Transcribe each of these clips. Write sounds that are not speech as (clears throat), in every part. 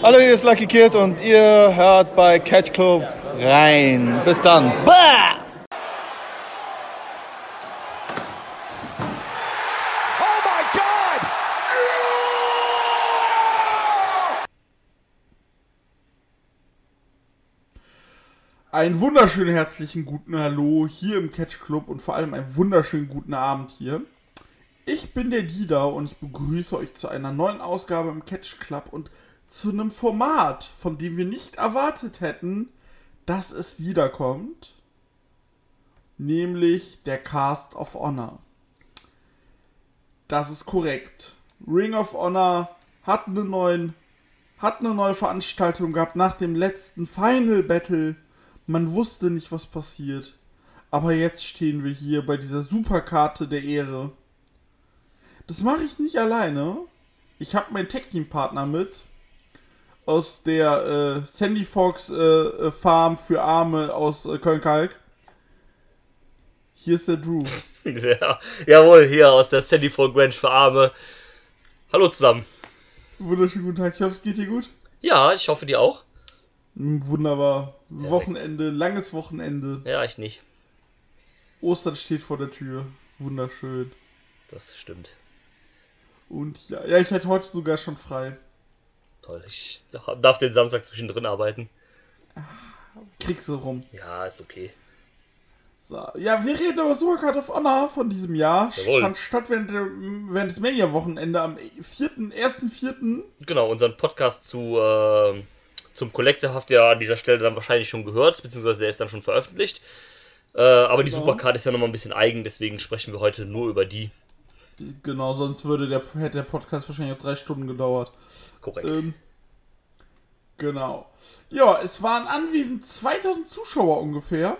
Hallo, hier ist Lucky Kid und ihr hört bei Catch Club rein. Bis dann. Bah! Oh! Einen wunderschönen herzlichen guten Hallo hier im Catch Club und vor allem einen wunderschönen guten Abend hier. Ich bin der Dida und ich begrüße euch zu einer neuen Ausgabe im Catch Club und zu einem Format, von dem wir nicht erwartet hätten, dass es wiederkommt. Nämlich der Cast of Honor. Das ist korrekt. Ring of Honor hat eine, neuen, hat eine neue Veranstaltung gehabt nach dem letzten Final Battle. Man wusste nicht, was passiert. Aber jetzt stehen wir hier bei dieser Superkarte der Ehre. Das mache ich nicht alleine. Ich habe meinen Tech-Team-Partner mit. Aus der äh, Sandy Fox äh, äh, Farm für Arme aus äh, Köln-Kalk. Hier ist der Drew. (laughs) Ja, jawohl, hier aus der Sandy Folk Ranch für Arme. Hallo zusammen. Wunderschönen guten Tag. Ich hoffe, es geht dir gut. Ja, ich hoffe dir auch. Wunderbar. Wochenende, langes Wochenende. Ja, ich nicht. Ostern steht vor der Tür. Wunderschön. Das stimmt. Und ja, ja, ich hatte heute sogar schon frei. Toll. Ich darf den Samstag zwischendrin arbeiten. Kriegst du rum. Ja, ist okay. So. Ja, wir reden über Supercard of Honor von diesem Jahr. Jawohl. Fand statt während, während des Mania-Wochenende am 4., 1.4. Genau, unseren Podcast zu, äh, zum Collector habt ihr an dieser Stelle dann wahrscheinlich schon gehört, beziehungsweise der ist dann schon veröffentlicht. Äh, aber die Genau. Supercard ist ja nochmal ein bisschen eigen, deswegen sprechen wir heute nur über die. Genau, sonst würde der, hätte der Podcast wahrscheinlich auch drei Stunden gedauert. Korrekt. Ähm, genau. Ja, es waren anwesend 2000 Zuschauer ungefähr.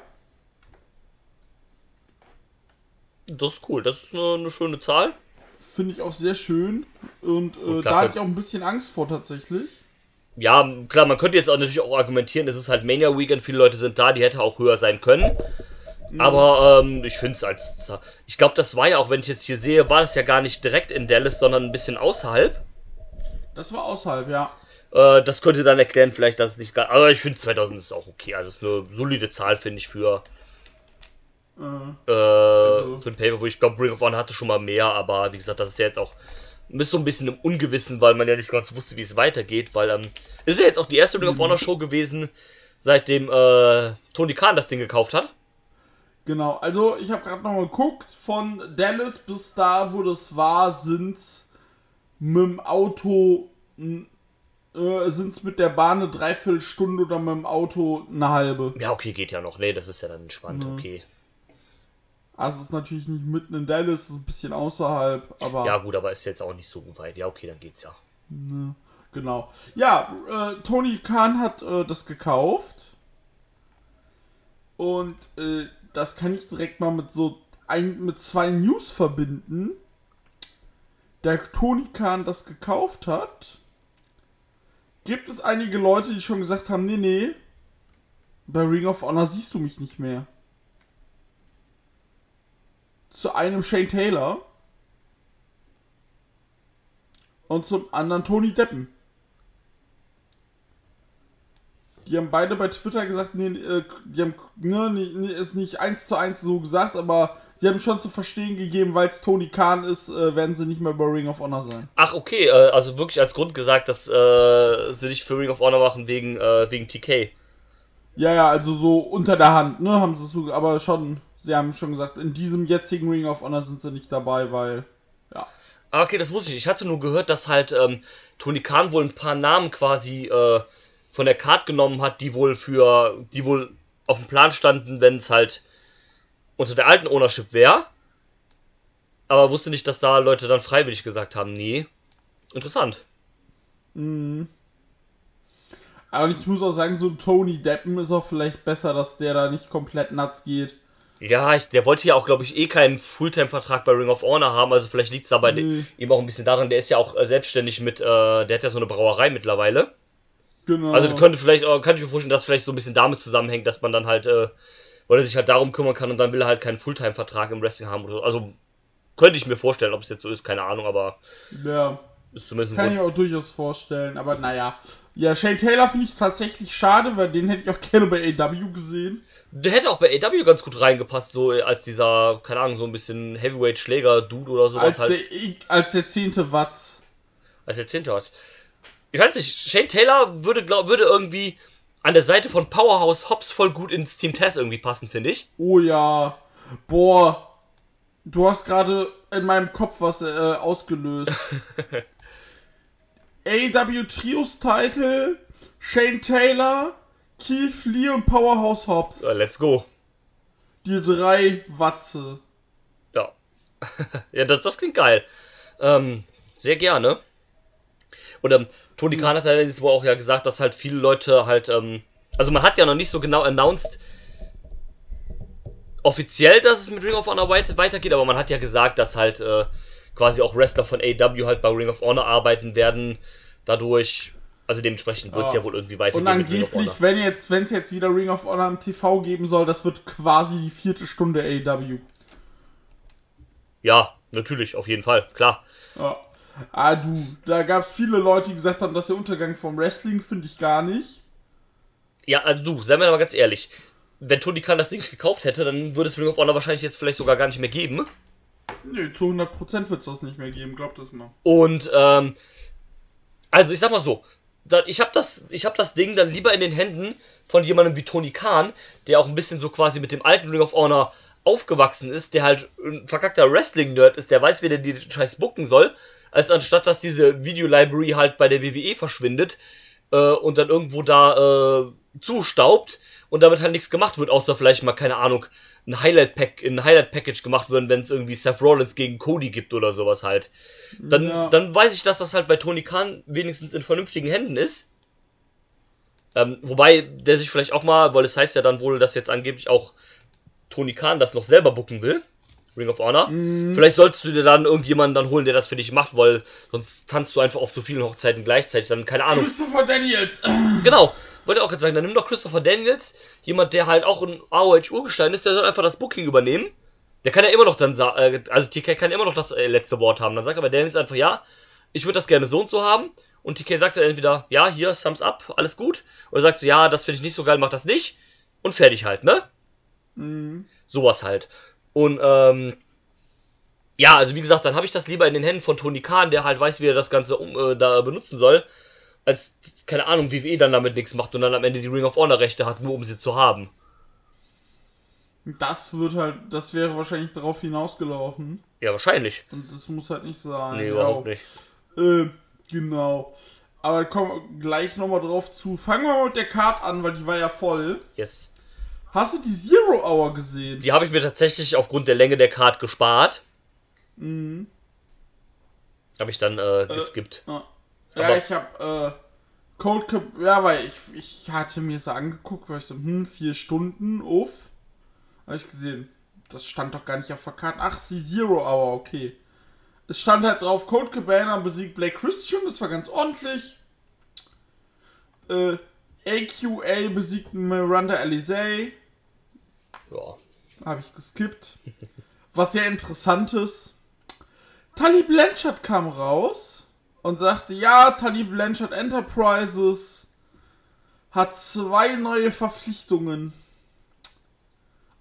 Das ist cool, das ist eine, eine schöne Zahl. Finde ich auch sehr schön. Und äh, Und da klar, hatte ich auch ein bisschen Angst vor tatsächlich. Ja, klar, man könnte jetzt auch natürlich auch argumentieren, es ist halt Mania Weekend, viele Leute sind da, die hätte auch höher sein können. Aber ähm, ich finde es als. Ich glaube, das war ja auch, wenn ich jetzt hier sehe, war das ja gar nicht direkt in Dallas, sondern ein bisschen außerhalb. Das war außerhalb, ja. Äh, das könnte dann erklären, vielleicht, dass es nicht gar. Aber ich finde 2000 ist auch okay. Also, es ist eine solide Zahl, finde ich, für. Äh, Äh, für ein Paper, wo ich glaube, Ring of Honor hatte schon mal mehr, aber wie gesagt, das ist ja jetzt auch. Ist so ein bisschen im Ungewissen, weil man ja nicht ganz wusste, wie es weitergeht, weil ähm, es ist ja jetzt auch die erste Ring of Honor Show gewesen, seitdem äh, Tony Khan das Ding gekauft hat. Genau, also ich habe gerade nochmal geguckt, von Dallas bis da, wo das war, sind's mit dem Auto, äh, sind's mit der Bahn eine Dreiviertelstunde oder mit dem Auto eine halbe. Ja, okay, geht ja noch. Nee, das ist ja dann entspannt, Mhm. okay. Also es ist natürlich nicht mitten in Dallas, es ist ein bisschen außerhalb, aber Ja, gut, aber ist jetzt auch nicht so weit. Ja, okay, dann geht's ja. genau. Ja, äh, Tony Khan hat äh, das gekauft und äh, das kann ich direkt mal mit so ein, mit zwei News verbinden. Der Tony Khan das gekauft hat, gibt es einige Leute, die schon gesagt haben, nee, nee, bei Ring of Honor siehst du mich nicht mehr. Zu einem Shane Taylor und zum anderen Tony Deppen. Die haben beide bei Twitter gesagt, nee, äh, die haben ne, nee, ist nicht eins zu eins so gesagt, aber sie haben schon zu verstehen gegeben, weil es Tony Khan ist, äh, werden sie nicht mehr bei Ring of Honor sein. Ach, okay, äh, also wirklich als Grund gesagt, dass äh, sie nicht für Ring of Honor machen wegen, äh, wegen TK. Ja, ja, also so unter der Hand, ne, haben sie so, aber schon, sie haben schon gesagt, in diesem jetzigen Ring of Honor sind sie nicht dabei, weil, ja. Ah, okay, das wusste ich. Ich hatte nur gehört, dass halt ähm, Tony Khan wohl ein paar Namen quasi äh, von der Card genommen hat, die wohl für, die wohl auf dem Plan standen, wenn es halt unter der alten Ownership wäre. Aber wusste nicht, dass da Leute dann freiwillig gesagt haben, nee. Interessant. Aber ich muss auch sagen, so ein Tony Deppen ist auch vielleicht besser, dass der da nicht komplett nuts geht. Ja, ich, der wollte ja auch, glaube ich, eh keinen Fulltime-Vertrag bei Ring of Honor haben. Also vielleicht liegt es aber Nee. ihm auch ein bisschen daran, der ist ja auch äh, selbstständig mit, äh, der hat ja so eine Brauerei mittlerweile. Genau. Also könnte vielleicht, äh, kann ich mir vorstellen, dass vielleicht so ein bisschen damit zusammenhängt, dass man dann halt, äh, weil er sich halt darum kümmern kann und dann will er halt keinen Fulltime-Vertrag im Wrestling haben oder so. Also könnte ich mir vorstellen, ob es jetzt so ist, keine Ahnung, aber ja. ist zumindest Kann ich auch durchaus vorstellen, aber naja. Ja, Shane Taylor finde ich tatsächlich schade, weil den hätte ich auch (laughs) gerne bei AW gesehen. Der hätte auch bei AW ganz gut reingepasst, so als dieser, keine Ahnung, so ein bisschen Heavyweight-Schläger-Dude oder sowas Als, halt. der, als der zehnte Watts. als der Zehnte hat. Ich weiß nicht, Shane Taylor würde, glaub, würde irgendwie an der Seite von Powerhouse Hobbs voll gut ins Team Tess irgendwie passen, finde ich. Oh ja. Boah. Du hast gerade in meinem Kopf was äh, ausgelöst. (laughs) AW Trios Title, Shane Taylor, Keith Lee und Powerhouse Hobbs. Ja, let's go. Die drei Watze. Ja. (laughs) ja, das, das klingt geil. Ähm, sehr gerne. Und ähm, Tony Khan hat allerdings wohl auch ja gesagt, dass halt viele Leute halt, ähm, also man hat ja noch nicht so genau announced, offiziell, dass es mit Ring of Honor weit, weitergeht, aber man hat ja gesagt, dass halt äh, quasi auch Wrestler von AW halt bei Ring of Honor arbeiten werden. Dadurch, also dementsprechend wird es Ja. ja wohl irgendwie weitergehen Und angeblich, wenn jetzt, wenn es jetzt wieder Ring of Honor im TV geben soll, das wird quasi die vierte Stunde AW. Ja, natürlich, auf jeden Fall, klar. Ja. Ah, du, da gab es viele Leute, die gesagt haben, dass der Untergang vom Wrestling finde ich gar nicht. Ja, also du, seien wir mal ganz ehrlich. Wenn Tony Khan das Ding nicht gekauft hätte, dann würde es Ring of Honor wahrscheinlich jetzt vielleicht sogar gar nicht mehr geben. Nö, zu 100% wird es das nicht mehr geben, glaubt das mal. Und ähm, also ich sag mal so, ich habe das, ich habe das Ding dann lieber in den Händen von jemandem wie Tony Khan, der auch ein bisschen so quasi mit dem alten Ring of Honor aufgewachsen ist, der halt ein verkackter Wrestling-Nerd ist, der weiß, wie der die Scheiß bucken soll, als anstatt dass diese Video-Library halt bei der WWE verschwindet äh, und dann irgendwo da äh, zustaubt und damit halt nichts gemacht wird, außer vielleicht mal, keine Ahnung, ein Highlight-Pack, ein Highlight-Package gemacht wird, wenn es irgendwie Seth Rollins gegen Cody gibt oder sowas halt. Dann, Ja. dann weiß ich, dass das halt bei Tony Khan wenigstens in vernünftigen Händen ist. Ähm, wobei der sich vielleicht auch mal, weil es heißt ja dann wohl, dass jetzt angeblich auch Tony Khan das noch selber booken will. Ring of Honor. Vielleicht solltest du dir dann irgendjemanden dann holen, der das für dich macht, weil sonst tanzt du einfach auf so vielen Hochzeiten gleichzeitig. Dann, keine Ahnung. Christopher Daniels! (clears throat) Genau. Wollte auch jetzt sagen, dann nimm doch Christopher Daniels, jemand, der halt auch ein AOH-Urgestein ist, der soll einfach das Booking übernehmen. Der kann ja immer noch dann sagen, äh, also TK kann immer noch das äh, letzte Wort haben. Dann sagt aber Daniels einfach, ja, ich würde das gerne so und so haben. Und TK sagt dann entweder, ja, hier, Thumbs up, alles gut. Oder sagt so, ja, das finde ich nicht so geil, mach das nicht. Und fertig halt, ne? Sowas halt. Und, ähm, ja, also wie gesagt, dann habe ich das lieber in den Händen von Tony Khan, der halt weiß, wie er das Ganze um, äh, da benutzen soll, als, keine Ahnung, WWE dann damit nichts macht und dann am Ende die Ring of Honor Rechte hat, nur um sie zu haben. Das wird halt, das wäre wahrscheinlich darauf hinausgelaufen. Ja, wahrscheinlich. Und das muss halt nicht sein. Nee, überhaupt nicht. Äh, genau. Aber kommen wir gleich nochmal drauf zu. Fangen wir mal mit der Card an, weil die war ja voll. Yes. Hast du die Zero Hour gesehen? Die habe ich mir tatsächlich aufgrund der Länge der Card gespart. Mhm. Habe ich dann äh, geskippt. Ja, ja Aber- ich hab, äh, Cold Cap, ja, weil ich, ich hatte mir so angeguckt, weil ich so, hm, vier Stunden, uff. Habe ich gesehen, das stand doch gar nicht auf der Karte. Ach, die Zero Hour, okay. Es stand halt drauf, Cold Cabana besiegt Blake Christian, das war ganz ordentlich. Äh, AQA besiegt Miranda Alizé, Ja. habe ich geskippt. Was sehr interessant ist. Tully Blanchard kam raus und sagte, ja, Tully Blanchard Enterprises hat zwei neue Verpflichtungen.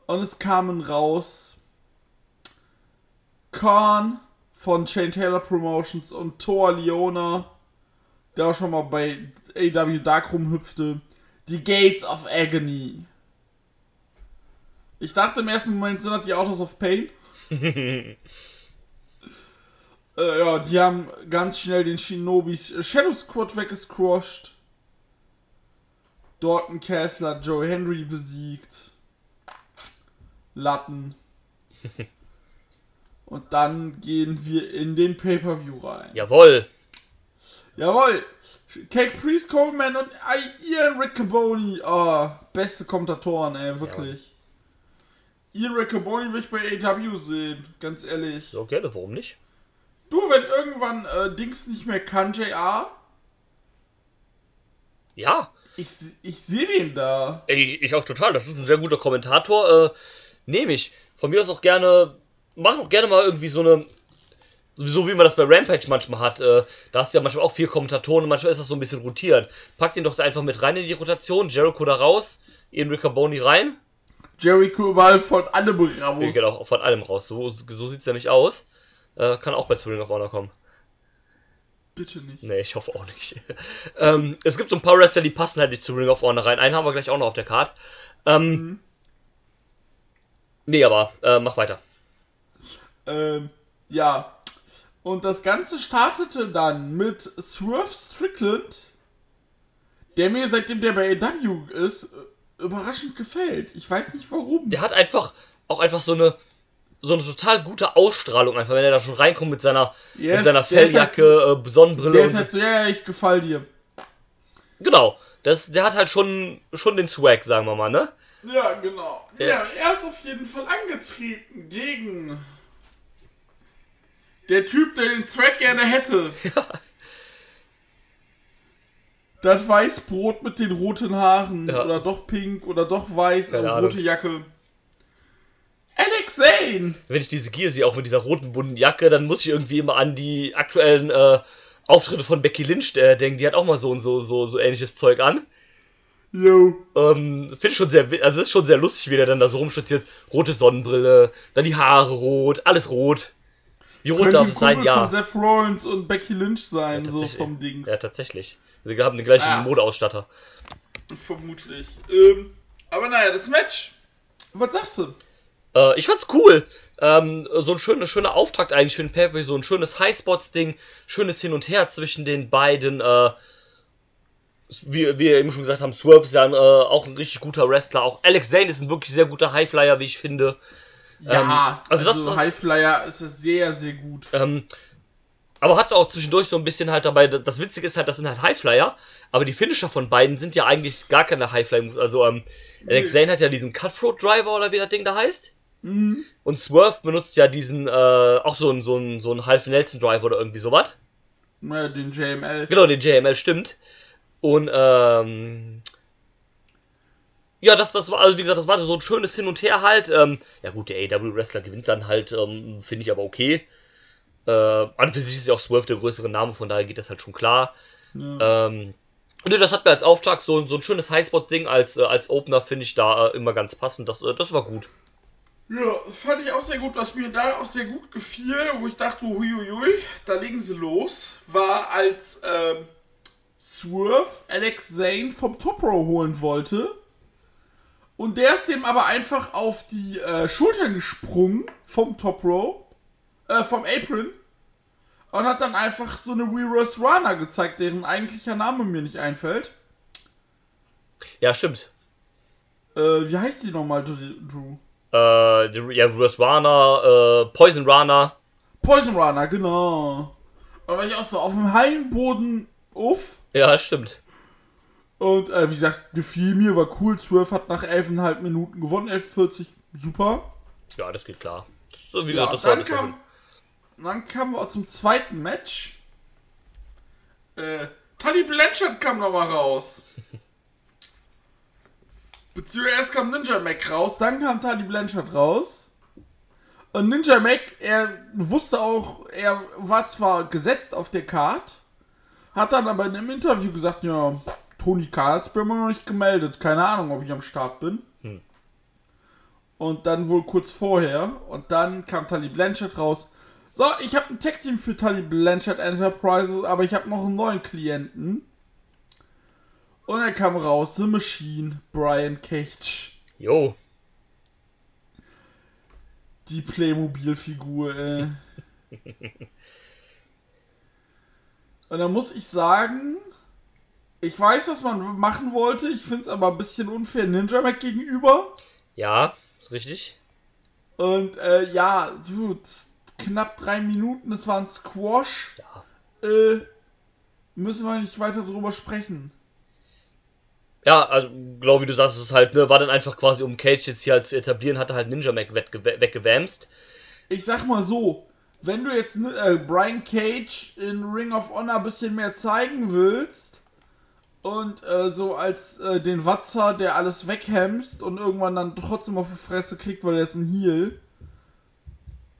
Und es kamen raus Khan von Shane Taylor Promotions und Thor Leona, der auch schon mal bei AW Dark rumhüpfte. Die Gates of Agony. Ich dachte im ersten Moment sind das die Autos of Pain. (laughs) äh, ja, die haben ganz schnell den Shinobis Shadow Squad weggesquashed. Dorton Kessler Joe Henry besiegt. Latten. (laughs) Und dann gehen wir in den Pay-Per-View rein. Jawohl. Jawohl! Cake Priest Coleman und Ian Riccaboni. Oh, beste Kommentatoren, ey, wirklich. Ian Riccaboni will ich bei AW sehen, ganz ehrlich. So, gerne, warum nicht? Du, wenn irgendwann äh, Dings nicht mehr kann, JR, Ja. ich, ich sehe den da. Ey, ich auch total. Das ist ein sehr guter Kommentator. Äh, Nehme ich. Von mir aus auch gerne. Mach auch gerne mal irgendwie so eine. So wie man das bei Rampage manchmal hat, äh, da hast du ja manchmal auch vier Kommentatoren und manchmal ist das so ein bisschen rotiert. Pack den doch da einfach mit rein in die Rotation, Jericho da raus, Ian Riccaboni rein. Jericho überall von allem raus. Ja, genau, von allem raus. So, so sieht's nämlich aus. Äh, kann auch bei Ring of Honor kommen. Bitte nicht. Nee, ich hoffe auch nicht. (laughs) ähm, es gibt so ein paar Wrestler, die passen halt nicht zu Ring of Honor rein. Einen haben wir gleich auch noch auf der Card. Ähm, mhm. Nee, aber äh, mach weiter. Ähm, ja. Und das Ganze startete dann mit Swerve Strickland, der mir seitdem der bei AW ist, überraschend gefällt. Ich weiß nicht warum. Der hat einfach auch einfach so eine so eine total gute Ausstrahlung einfach, wenn er da schon reinkommt mit seiner yes, mit seiner Felljacke, halt so, Sonnenbrille. Der ist halt so, ja, ich gefall dir. Genau. Das, der hat halt schon, schon den Swag, sagen wir mal, ne? Ja, genau. Der, ja, er ist auf jeden Fall angetreten gegen der Typ, der den Swag gerne hätte. Ja. Das Weißbrot mit den roten Haaren. Ja. Oder doch pink oder doch weiß und rote Jacke. Alex Zane! Wenn ich diese Gier sehe, auch mit dieser roten bunten Jacke, dann muss ich irgendwie immer an die aktuellen äh, Auftritte von Becky Lynch äh, denken. Die hat auch mal so und so, so, so ähnliches Zeug an. Jo. Ähm, Finde ich schon sehr, also ist schon sehr lustig, wie der dann da so rumstützt. Rote Sonnenbrille, dann die Haare rot, alles rot. Rot darf sein? Ja. von Seth Rollins und Becky Lynch sein, ja, so vom Dings. Ja, tatsächlich. Sie haben den gleichen ah. Modeausstatter. Vermutlich. Ähm, aber naja, das Match. Was sagst du? Äh, ich fand's cool. Ähm, so ein schöner, schöner Auftakt eigentlich für den Pay so ein schönes Highspots-Ding, schönes Hin und Her zwischen den beiden. Äh, wie, wie wir eben schon gesagt haben, Swerve ist ja ein, äh, auch ein richtig guter Wrestler. Auch Alex Zane ist ein wirklich sehr guter Highflyer, wie ich finde. Ja, ähm, also, also das, Highflyer ist sehr, sehr gut. Ähm, aber hat auch zwischendurch so ein bisschen halt dabei, das Witzige ist halt, das sind halt Highflyer, aber die Finisher von beiden sind ja eigentlich gar keine Highflyer. Also, ähm, Alex Zane hat ja diesen Cutthroat Driver oder wie das Ding da heißt. Mhm. Und Swerve benutzt ja diesen, äh, auch so ein, so so ein Half Nelson Driver oder irgendwie sowas. Ja, den JML. Genau, den JML, stimmt. Und, ähm, ja, das, das war, also wie gesagt, das war so ein schönes Hin und Her halt. Ähm, ja gut, der AW-Wrestler gewinnt dann halt, ähm, finde ich aber okay. Äh, an für sich ist ja auch Swerve der größere Name, von daher geht das halt schon klar. Ja. Ähm, und das hat mir als Auftrag so, so ein schönes Highspot-Ding als, äh, als Opener, finde ich da äh, immer ganz passend. Das, äh, das war gut. Ja, das fand ich auch sehr gut. Was mir da auch sehr gut gefiel, wo ich dachte, huiuiui, da legen sie los, war als ähm, Swerve Alex Zane vom Top Row holen wollte. Und der ist dem aber einfach auf die äh, Schultern gesprungen vom Top Row, äh, vom Apron. Und hat dann einfach so eine Reverse Runner gezeigt, deren eigentlicher Name mir nicht einfällt. Ja, stimmt. Äh, wie heißt die nochmal, Drew? Äh, die, ja, Reverse Runner, äh, Poison Runner. Poison Runner, genau. Und war ich auch so auf dem Heimboden uff. Ja, stimmt. Und äh, wie gesagt, gefiel mir, war cool. 12 hat nach 11,5 Minuten gewonnen, 11,40, super. Ja, das geht klar. Das, wie ja, das dann, kam, dann kamen wir zum zweiten Match. Äh, Tully Blanchard kam nochmal raus. (laughs) Beziehungsweise erst kam Ninja Mac raus, dann kam Tully Blanchard raus. Und Ninja Mac, er wusste auch, er war zwar gesetzt auf der Card, hat dann aber in einem Interview gesagt, ja, Khan hat es mir immer noch nicht gemeldet. Keine Ahnung, ob ich am Start bin. Hm. Und dann wohl kurz vorher. Und dann kam Tully Blanchard raus. So, ich habe ein Tech-Team für Tully Blanchard Enterprises, aber ich habe noch einen neuen Klienten. Und er kam raus, The Machine, Brian Cage. Jo. Die Playmobil-Figur, ey. (laughs) Und da muss ich sagen, ich weiß, was man machen wollte. Ich finde es aber ein bisschen unfair Ninja Mac gegenüber. Ja, ist richtig. Und äh, ja, dude, knapp drei Minuten, das war ein Squash. Ja. Äh, müssen wir nicht weiter drüber sprechen. Ja, also, glaube wie du sagst, es halt, ne, war dann einfach quasi, um Cage jetzt hier halt zu etablieren, hatte halt Ninja Mac weggewämst. Ich sag mal so, wenn du jetzt äh, Brian Cage in Ring of Honor ein bisschen mehr zeigen willst und äh, so als äh, den Watzer, der alles weghemst und irgendwann dann trotzdem auf die Fresse kriegt, weil er ist ein Heal.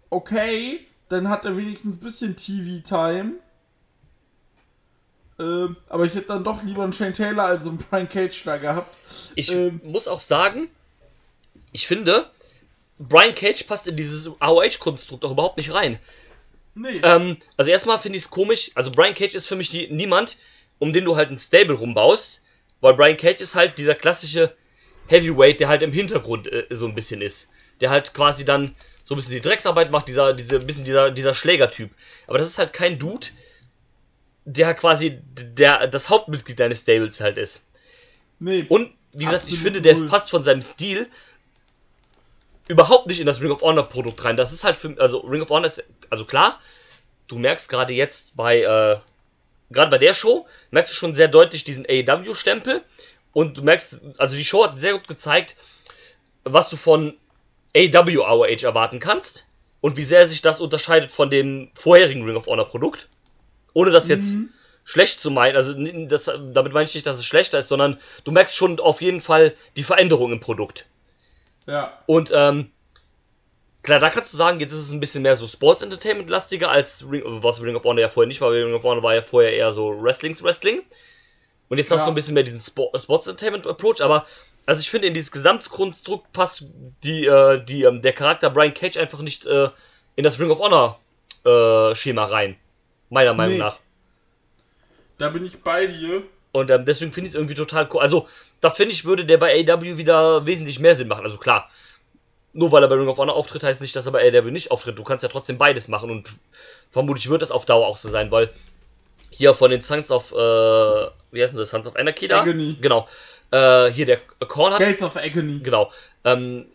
Okay, Dann hat er wenigstens ein bisschen TV-Time. Ähm, aber ich hätte dann doch lieber einen Shane Taylor als einen Brian Cage da gehabt. Ich Ähm. muss auch sagen, ich finde, Brian Cage passt in dieses AOH-Konstrukt auch überhaupt nicht rein. Nee. Ähm, also erstmal finde ich es komisch. Also Brian Cage ist für mich die, niemand, um den du halt ein Stable rumbaust. Weil Brian Cage ist halt dieser klassische Heavyweight, der halt im Hintergrund äh, so ein bisschen ist. Der halt quasi dann so ein bisschen die Drecksarbeit macht, dieser, diese, bisschen dieser, dieser Schlägertyp. Aber das ist halt kein Dude, der quasi der, das Hauptmitglied deines Stables halt ist. nee. Und wie gesagt, ich finde, der null. passt von seinem Stil überhaupt nicht in das Ring of Honor Produkt rein. Das ist halt für also Ring of Honor ist also klar, du merkst gerade jetzt bei äh, gerade bei der Show merkst du schon sehr deutlich diesen AEW Stempel und du merkst also die Show hat sehr gut gezeigt, was du von AEW ROH erwarten kannst und wie sehr sich das unterscheidet von dem vorherigen Ring of Honor Produkt. Ohne das jetzt schlecht zu meinen, also das, damit meine ich nicht, dass es schlechter ist, sondern du merkst schon auf jeden Fall die Veränderung im Produkt. ja. Und ähm, klar, da kannst du sagen, jetzt ist es ein bisschen mehr so Sports Entertainment lastiger als Ring, was Ring of Honor ja vorher nicht war, weil Ring of Honor war ja vorher eher so Wrestlings Wrestling. Und jetzt hast Ja. du ein bisschen mehr diesen Sport, Sports Entertainment Approach, aber also ich finde in dieses Gesamtkonstrukt passt die, äh, die, ähm, der Charakter Brian Cage einfach nicht äh, in das Ring of Honor äh, Schema rein. Meiner Meinung Nee. nach. Da bin ich bei dir. Und ähm, deswegen finde ich es irgendwie total cool. Also, da finde ich, würde der bei AW wieder wesentlich mehr Sinn machen. Also klar, nur weil er bei Ring of Honor auftritt, heißt nicht, dass er bei AW nicht auftritt. Du kannst ja trotzdem beides machen und vermutlich wird das auf Dauer auch so sein, weil hier von den Sons of, äh, wie heißen das, Sons of Anarchy da? Agony. Genau. Äh, hier der Korn hat, Gates of Agony. genau. Ähm,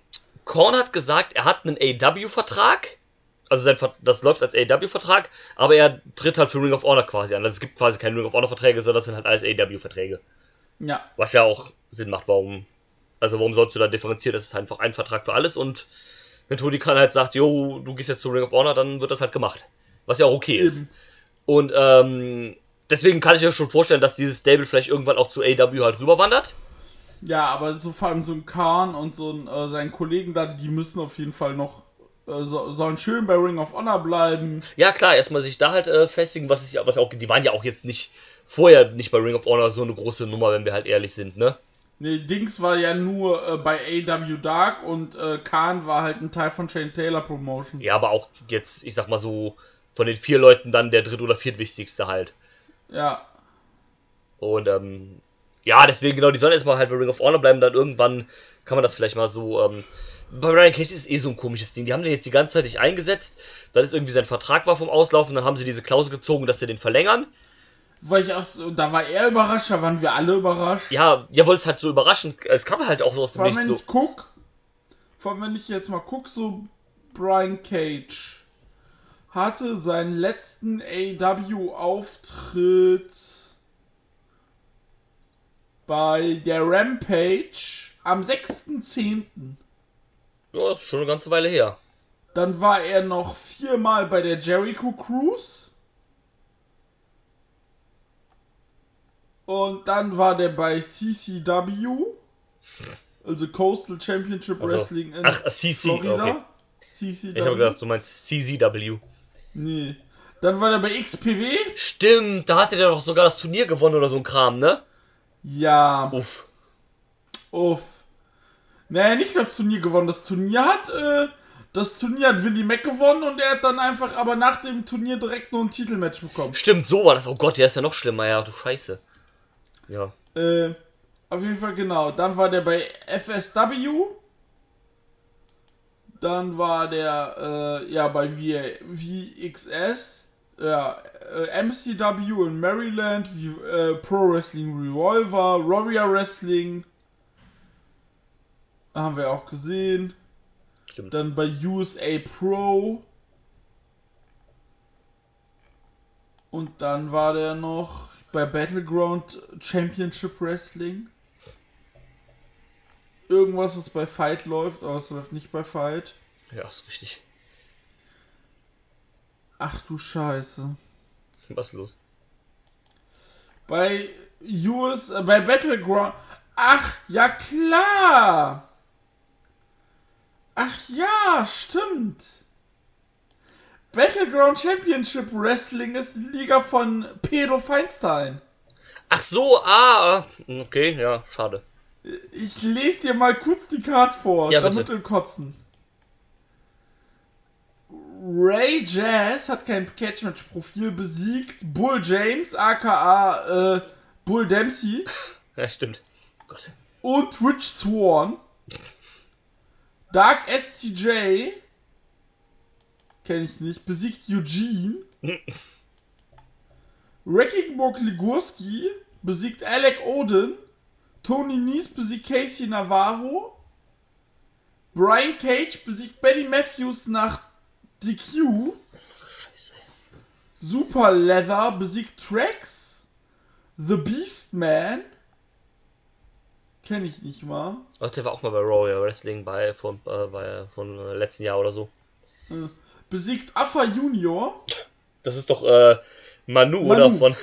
Korn hat gesagt, er hat einen AW-Vertrag. Also sein das läuft als AW-Vertrag, aber er tritt halt für Ring of Honor quasi an. Also es gibt quasi keine Ring of Honor-Verträge, sondern das sind halt alles AW-Verträge. Ja. Was ja auch Sinn macht, warum. Also warum sollst du da differenzieren? Das ist einfach ein Vertrag für alles und wenn Tony Khan halt sagt, jo, du gehst jetzt zu Ring of Honor, dann wird das halt gemacht. Was ja auch okay ist. Eben. Und ähm, deswegen kann ich mir schon vorstellen, dass dieses Stable vielleicht irgendwann auch zu AW halt rüberwandert. Ja, aber so vor allem so ein Khan und so ein, äh, seinen Kollegen da, die müssen auf jeden Fall noch, äh, so, sollen schön bei Ring of Honor bleiben. Ja klar, erstmal sich da halt äh, festigen, was ich, was auch, die waren ja auch jetzt nicht vorher nicht bei Ring of Honor so eine große Nummer, wenn wir halt ehrlich sind, ne? Nee, Dings war ja nur äh, bei AW Dark und äh, Khan war halt ein Teil von Shane Taylor Promotion. Ja, aber auch jetzt, ich sag mal so, von den vier Leuten dann der dritt- oder viertwichtigste halt. Ja. Und ähm, ja, deswegen genau, die sollen erstmal halt bei Ring of Honor bleiben, dann irgendwann kann man das vielleicht mal so. Ähm, bei Ryan Cage ist eh so ein komisches Ding. Die haben den jetzt die ganze Zeit nicht eingesetzt. Dann ist irgendwie sein Vertrag war vom Auslaufen, dann haben sie diese Klausel gezogen, dass sie den verlängern. Weil ich auch so, da war er überrascht, da waren wir alle überrascht. Ja, ihr wollt es halt so überraschen. Es kam halt auch so aus dem Nichts wenn so. ich guck, vor allem, wenn ich jetzt mal guck, so Brian Cage hatte seinen letzten AW-Auftritt bei der Rampage am 6.10. Ja, das ist schon eine ganze Weile her. Dann war er noch viermal bei der Jericho Cruise. Und dann war der bei CCW, also Coastal Championship Also, Wrestling in ach, CC, Florida. okay. CCW. Ich habe gedacht, du meinst CZW. Nee. Dann war der bei XPW. Stimmt, da hatte der doch sogar das Turnier gewonnen oder so ein Kram, ne? Ja, Uff. uff. Naja, nicht das Turnier gewonnen. Das Turnier hat, äh, das Turnier hat Willie Mack gewonnen und er hat dann einfach aber nach dem Turnier direkt nur ein Titelmatch bekommen. Stimmt, so war das. Oh Gott, der ist ja noch schlimmer, ja, du Scheiße. Ja. Äh, auf jeden Fall genau. Dann war der bei FSW. Dann war der äh, ja bei v VXS. Ja, äh, MCW in Maryland, wie, äh, Pro Wrestling Revolver, Warrior Wrestling. Haben wir auch gesehen. Stimmt. Dann bei USA Pro. Und dann war der noch bei Battleground Championship Wrestling. Irgendwas, was bei Fight läuft, aber es läuft nicht bei Fight. Ja, ist richtig. Ach du Scheiße. Was los? Bei US, äh, bei Battleground. Ach, ja klar. Ach ja, stimmt. Battleground Championship Wrestling ist die Liga von Pedro Feinstein. Ach so, ah, ah, okay, ja, schade. Ich lese dir mal kurz die Card vor, Ja, damit bitte. du kotzen. Ray Jazz hat kein Catchmatch-Profil besiegt. Bull James, aka äh, Bull Dempsey (laughs) Ja, stimmt. Gott. und Rich Swan. Dark STJ, kenne ich nicht, besiegt Eugene. Reckingburg Ligurski besiegt Alec Odin. Tony Nies besiegt Casey Navarro. Brian Cage besiegt Benny Matthews nach DQ. Scheiße. Super Leather besiegt Trax. The Beast Man. Kenne ich nicht mal. Ach, der war auch mal bei Royal Wrestling bei, von, äh, bei, von äh, letzten Jahr oder so. Besiegt Alpha Junior. Das ist doch äh, Manu, Manu. oder von.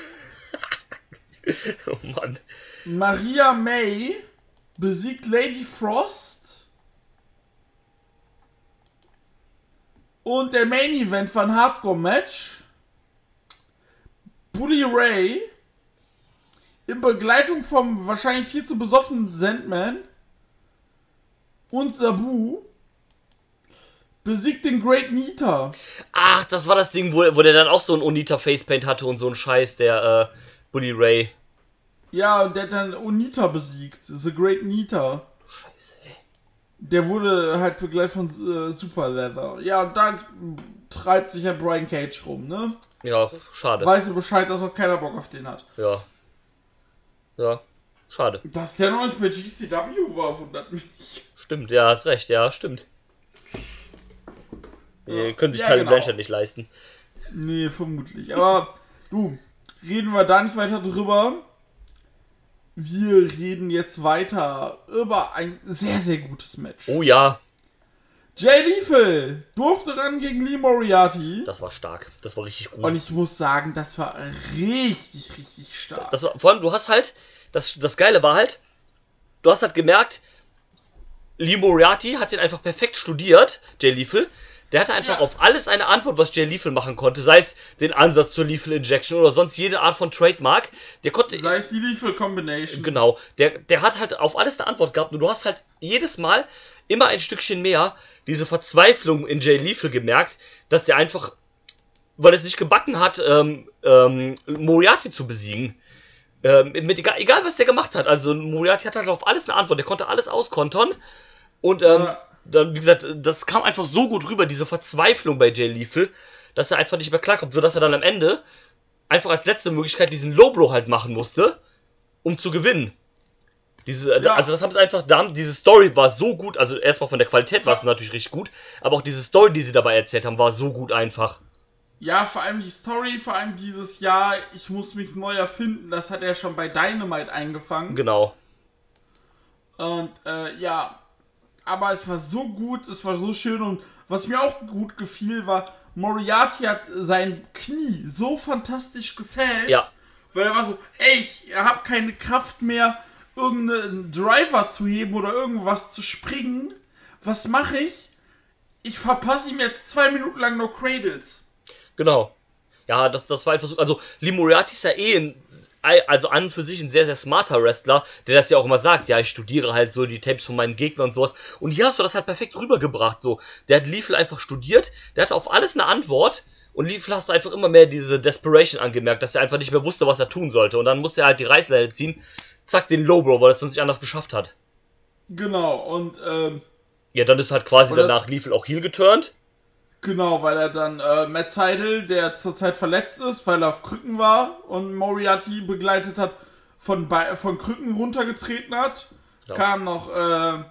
(laughs) oh Mann. Maria May besiegt Lady Frost. Und der Main Event von Hardcore Match. Bully Ray in Begleitung vom wahrscheinlich viel zu besoffenen Sandman und Sabu besiegt den Great Nita. Ach, das war das Ding, wo, wo der dann auch so ein Onita Facepaint hatte und so ein Scheiß, der äh, Bully Ray. Ja, und der hat dann Onita besiegt. The Great Nita. Scheiße, ey. Der wurde halt begleitet von äh, Super Leather. Ja, und da treibt sich ja Brian Cage rum, ne? Ja, schade. Weiß du Bescheid, dass auch keiner Bock auf den hat. Ja. Ja, schade. Dass der noch nicht bei GCW war, wundert mich. Stimmt, ja, hast recht, ja, stimmt. Die können sich Ja, Teil genau. Blanchard nicht leisten. Nee, vermutlich. Aber du, reden wir da nicht weiter drüber. Wir reden jetzt weiter über ein sehr, sehr gutes Match. Oh ja, Jay Lethal durfte ran gegen Lee Moriarty. das war stark. Das war richtig gut. Und ich muss sagen, das war richtig, richtig stark. Das war, vor allem, du hast halt, das, das Geile war halt, du hast halt gemerkt, Lee Moriarty hat den einfach perfekt studiert, Jay Lethal. Der hatte einfach Ja. auf alles eine Antwort, was Jay Lethal machen konnte. Sei es den Ansatz zur Lethal Injection oder sonst jede Art von Trademark. Der konnte, Sei es die Lethal Combination. Genau, der, der hat halt auf alles eine Antwort gehabt und du hast halt jedes Mal immer ein Stückchen mehr diese Verzweiflung in Jay Lethal gemerkt, dass der einfach, weil es nicht gebacken hat, ähm, ähm, Moriarty zu besiegen. Ähm, mit egal, egal was der gemacht hat, also Moriarty hat halt auf alles eine Antwort, der konnte alles auskontern und ähm, Ja. Dann, wie gesagt, das kam einfach so gut rüber, diese Verzweiflung bei Jay Lethal, dass er einfach nicht mehr klarkommt, sodass er dann am Ende einfach als letzte Möglichkeit diesen Low Blow halt machen musste, um zu gewinnen. Diese, Ja. Also das haben sie einfach, da haben, diese Story war so gut, also erstmal von der Qualität war es natürlich richtig gut, aber auch diese Story, die sie dabei erzählt haben, war so gut einfach. Ja, vor allem die Story, vor allem dieses Jahr, ich muss mich neu erfinden, das hat er schon bei Dynamite eingefangen. Genau. Und äh, ja, aber es war so gut, es war so schön und was mir auch gut gefiel war, Moriarty hat sein Knie so fantastisch gezählt, Ja. weil er war so, ey, ich hab keine Kraft mehr, irgendeinen Driver zu heben oder irgendwas zu springen. Was mache ich? Ich verpasse ihm jetzt zwei Minuten lang nur Cradles. Genau. Ja, das, das war einfach so. Also, Lee Moriarty ist ja eh ein, also an und für sich ein sehr, sehr smarter Wrestler, der das ja auch immer sagt. Ja, ich studiere halt so die Tapes von meinen Gegnern und sowas. Und hier hast du das halt perfekt rübergebracht. So, der hat Lethal einfach studiert, der hatte auf alles eine Antwort. Und Lethal hast du einfach immer mehr diese Desperation angemerkt, dass er einfach nicht mehr wusste, was er tun sollte. Und dann musste er halt die Reißleine ziehen. Zack, den Lowbrow, weil er es sonst nicht anders geschafft hat. Genau, und ähm, Ja, dann ist halt quasi danach Lethal auch heel geturnt. Genau, weil er dann äh, Matt Seidel, der zurzeit verletzt ist, weil er auf Krücken war und Moriarty begleitet hat, von, Be von Krücken runtergetreten hat. Ja. Kam noch äh,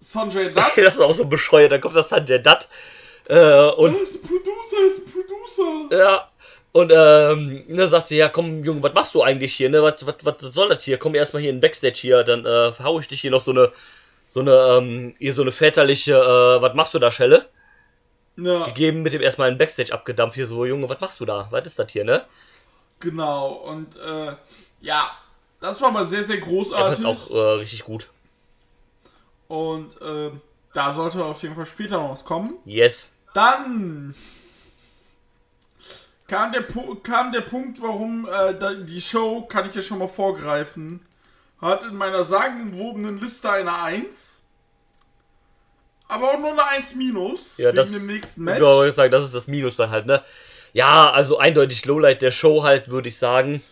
Sanjay (laughs) Dutt. Das ist auch so bescheuert. Dann kommt das der Dat. Äh, und Er ist ein Producer, er ist ein Producer. Ja. Und ähm, ne, sagt sie, ja komm, Junge, was machst du eigentlich hier, ne? Was, was, was soll das hier? Komm erstmal hier in den Backstage hier, dann äh, verhau ich dich hier noch so eine, so eine, ähm, hier so eine väterliche, äh, was machst du da, Schelle? Ja, Gegeben mit dem erstmal in Backstage abgedampft, hier so, Junge, was machst du da? Was ist das hier, ne? genau. Und äh, ja, das war mal sehr, sehr großartig. fand's auch äh, richtig gut. Und äh, da sollte auf jeden Fall später noch was kommen. Yes. Dann kam der, Pu- kam der Punkt, warum äh, die Show, kann ich ja schon mal vorgreifen, hat in meiner sagenumwobenen Liste eine 1. Aber auch nur eine 1 minus. Ja, wegen das, dem nächsten Match. wollte ich sagen, das ist das Minus dann halt, ne? Ja, also eindeutig Lowlight der Show halt, würde ich sagen.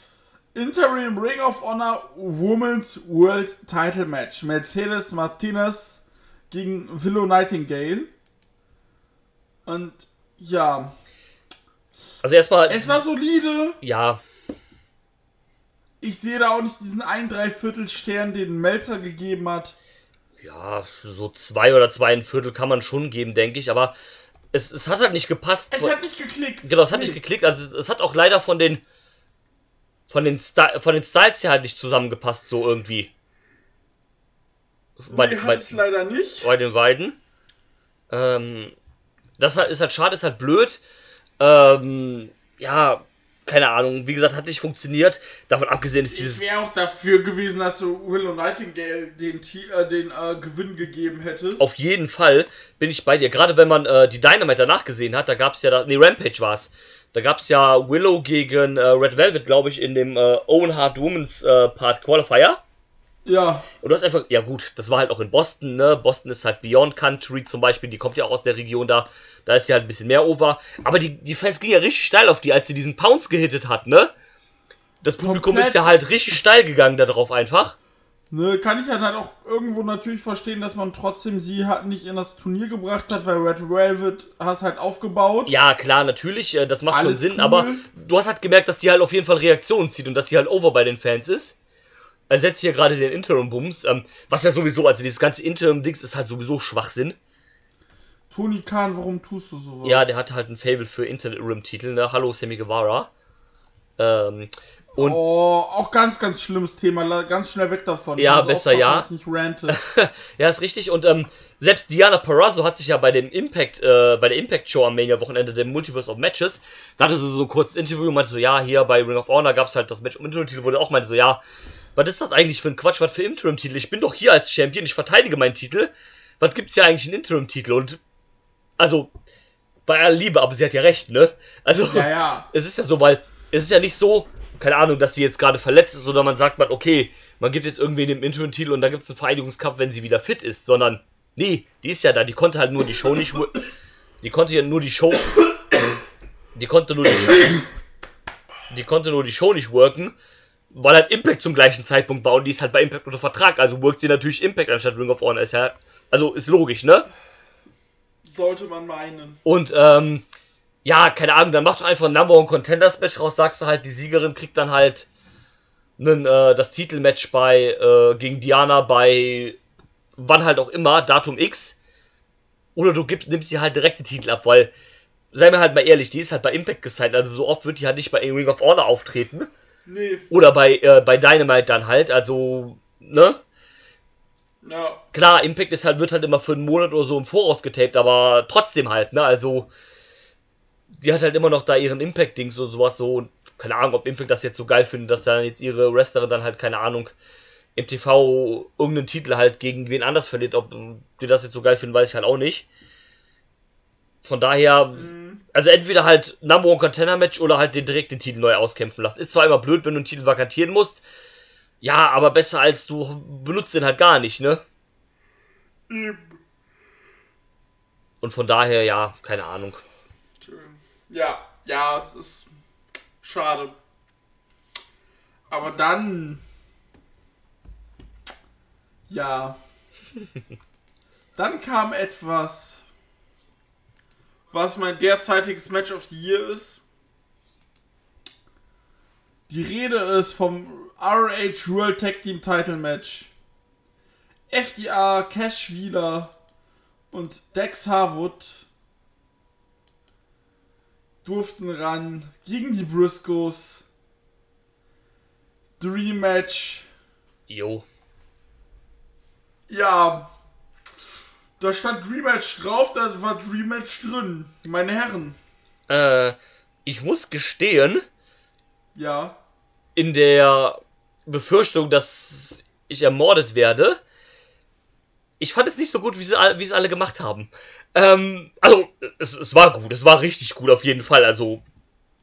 Interim Ring of Honor Women's World Title Match. Mercedes Martinez gegen Willow Nightingale. Und ja, Also erstmal, es war solide. ja, Ich sehe da auch nicht diesen ein Dreiviertel Stern, den Melzer gegeben hat. Ja, so zwei oder zweieinviertel kann man schon geben, denke ich, aber es, es hat halt nicht gepasst. Es hat nicht geklickt. Genau, es hat nicht geklickt. Also es hat auch leider von den von den Sty von den Styles her halt nicht zusammengepasst, so irgendwie. Bei, Nee, bei, es leider nicht. bei den beiden. Ähm, das ist halt schade, ist halt blöd. Ähm, ja, keine Ahnung. Wie gesagt, hat nicht funktioniert. Davon abgesehen ist Ich dieses. wäre auch dafür gewesen, dass du Willow Nightingale den, äh, den äh, Gewinn gegeben hättest. Auf jeden Fall bin ich bei dir. Gerade wenn man äh, die Dynamite danach gesehen hat, da gab es ja, da, nee, Rampage war es. Da gab es ja Willow gegen äh, Red Velvet, glaube ich, in dem äh, Owen Hart Women's äh, Part Qualifier. Ja, Und du hast einfach, ja gut, das war halt auch in Boston, ne? Boston ist halt Beyond Country zum Beispiel, die kommt ja auch aus der Region da. Da ist sie halt ein bisschen mehr over. Aber die, die Fans gingen ja richtig steil auf die, als sie diesen Pounce gehittet hat, ne? Das Publikum Komplett. ist ja halt richtig steil gegangen darauf einfach. ne, kann ich halt, halt auch irgendwo natürlich verstehen, dass man trotzdem sie halt nicht in das Turnier gebracht hat, weil Red Velvet hast halt aufgebaut. Ja, klar, natürlich, äh, das macht Alles schon Sinn, cool. aber du hast halt gemerkt, dass die halt auf jeden Fall Reaktionen zieht und dass die halt over bei den Fans ist. Er setzt hier gerade den Interim-Bums, ähm, was ja sowieso, also dieses ganze Interim-Dings ist halt sowieso Schwachsinn. Tony Khan, warum tust du sowas? Ja, der hat halt ein Fable für Interim-Titel, ne? Hallo, Sammy Guevara. Ähm, und Oh, auch ganz, ganz schlimmes Thema. Ganz schnell weg davon. Ja, muss besser ja. Ich nicht rante. (laughs) ja, ist richtig. Und ähm, selbst Diana Perazzo hat sich ja bei dem Impact, äh, bei der Impact Show am Mania-Wochenende, dem Multiverse of Matches, da hatte sie so ein kurzes Interview und meinte so, ja, hier bei Ring of Honor gab es halt das Match um Interim-Titel, wurde auch meinte so, ja, was ist das eigentlich für ein Quatsch, was für Interim-Titel? Ich bin doch hier als Champion, ich verteidige meinen Titel. Was gibt's ja eigentlich in Interim-Titel? Und also, bei aller Liebe, aber sie hat ja recht, ne? Also, Ja, ja. (laughs) es ist ja so, weil es ist ja nicht so, keine Ahnung, dass sie jetzt gerade verletzt ist oder man sagt man, okay, man gibt jetzt irgendwie den Interim-Titel und dann gibt es einen Vereinigungskampf, wenn sie wieder fit ist, sondern nee, die ist ja da, die konnte halt nur die Show nicht, die konnte ja nur die Show, die konnte nur die Show, die konnte nur die Show nicht worken, weil halt Impact zum gleichen Zeitpunkt war und die ist halt bei Impact unter Vertrag, also workt sie natürlich Impact anstatt Ring of Honor, ist ja, also ist logisch, ne? Sollte man meinen. Und ähm, ja, keine Ahnung, dann mach doch einfach ein Number One Contenders Match raus, sagst du halt, die Siegerin kriegt dann halt nen, äh, das Titelmatch bei äh, gegen Diana bei wann halt auch immer, Datum X. Oder du gibst, nimmst sie halt direkt den Titel ab, weil, sei mir halt mal ehrlich, die ist halt bei Impact gesigned, also so oft wird die halt nicht bei Ring of Honor auftreten. Nee, Oder bei, äh, bei Dynamite dann halt, also, ne? ja. Klar, Impact ist halt, wird halt immer für einen Monat oder so im Voraus getaped, aber trotzdem halt, ne? Also, die hat halt immer noch da ihren Impact-Dings oder sowas so. Und keine Ahnung, ob Impact das jetzt so geil findet, dass dann jetzt ihre Wrestlerin dann halt, keine Ahnung, im TV irgendeinen Titel halt gegen wen anders verliert. Ob die das jetzt so geil finden, weiß ich halt auch nicht. Von daher, also entweder halt Number One Contender Match oder halt den direkt den Titel neu auskämpfen lassen. Ist zwar immer blöd, wenn du einen Titel vakantieren musst. Ja, aber besser als du benutzt den halt gar nicht, ne? Und von daher, ja, keine Ahnung. Ja, ja, es ist schade. Aber dann. Ja. (laughs) Dann kam etwas, was mein derzeitiges Match of the Year ist. Die Rede ist vom RH World Tag Team Title Match. FDA, Cash Wheeler und Dex Harwood durften ran gegen die Briscoes. Dream Match. Jo. Ja. Da stand Dream Match drauf, da war Dream Match drin. Meine Herren. Äh, ich muss gestehen, Ja. in der Befürchtung, dass ich ermordet werde, ich fand es nicht so gut, wie sie, wie sie alle gemacht haben. Ähm, also, es, es war gut, es war richtig gut auf jeden Fall. Also,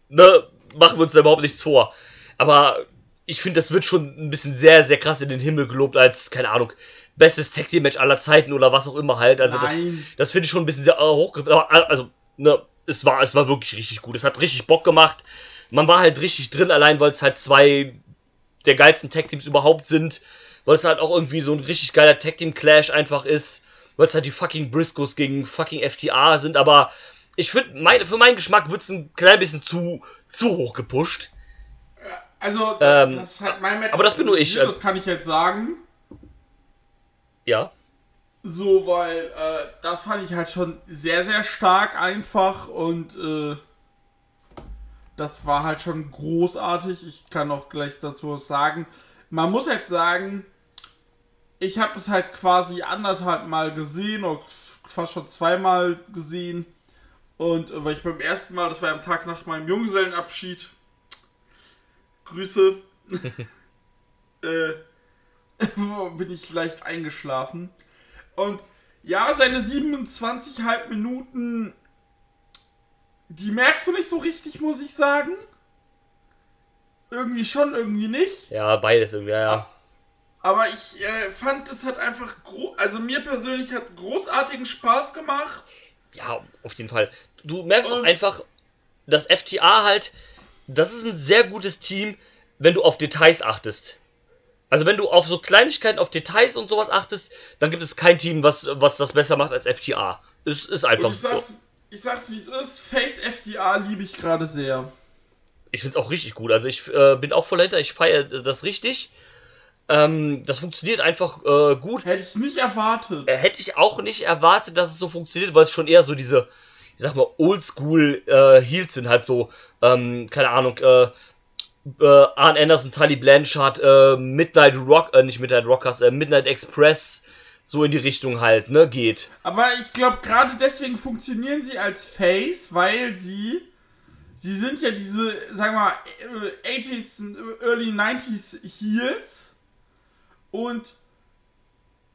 ne, machen wir uns da überhaupt nichts vor. Aber ich finde, das wird schon ein bisschen sehr, sehr krass in den Himmel gelobt als, keine Ahnung, bestes Tag Team Match aller Zeiten oder was auch immer halt. Also Nein. das, das finde ich schon ein bisschen sehr äh, hochgegriffen. Aber, Also, ne, es war, es war wirklich richtig gut. Es hat richtig Bock gemacht. Man war halt richtig drin, allein weil es halt zwei der geilsten Tag Teams überhaupt sind. Weil es halt auch irgendwie so ein richtig geiler Tag Team Clash einfach ist. Weil es halt die fucking Briscoes gegen fucking FTA sind. Aber ich finde, mein, für meinen Geschmack wird es ein klein bisschen zu, zu hoch gepusht. Also, Ähm, das ist halt mein Match. aber das bin nur ich, Das kann ich jetzt sagen. Ja. So, weil äh, das fand ich halt schon sehr, sehr stark einfach und äh, das war halt schon großartig. Ich kann auch gleich dazu was sagen. Man muss jetzt sagen, ich habe das halt quasi anderthalb Mal gesehen oder fast schon zweimal gesehen. Und äh, weil ich beim ersten Mal, das war am Tag nach meinem Junggesellenabschied, Grüße, (laughs) äh, bin ich leicht eingeschlafen. Und ja, seine 27,5 Minuten, die merkst du nicht so richtig, muss ich sagen. Irgendwie schon, irgendwie nicht. Ja, beides irgendwie, ja, ja. Aber ich äh, fand, es hat einfach, gro also mir persönlich hat großartigen Spaß gemacht. Ja, auf jeden Fall. Du merkst auch Und- einfach, dass FTA halt, das ist ein sehr gutes Team, wenn du auf Details achtest. Also wenn du auf so Kleinigkeiten, auf Details und sowas achtest, dann gibt es kein Team, was, was das besser macht als FTA. Es ist einfach Und ich so. sag's, ich sag's wie es ist, Face FDA liebe ich gerade sehr. Ich finde es auch richtig gut. Also ich äh, bin auch voll hinter, ich feiere das richtig. Ähm, das funktioniert einfach äh, gut. Hätte ich nicht erwartet. Äh, hätte ich auch nicht erwartet, dass es so funktioniert, weil es schon eher so diese, ich sag mal, Oldschool äh, Heels sind, halt so, ähm, keine Ahnung, äh, äh, Arn Anderson, Tully Blanchard, äh, Midnight Rock, äh, nicht Midnight Rockers, äh, Midnight Express, so in die Richtung halt, ne, geht. Aber ich glaube, gerade deswegen funktionieren sie als Face, weil sie. Sie sind ja diese, sagen wir mal, äh, 80s, und Early 90s Heels. Und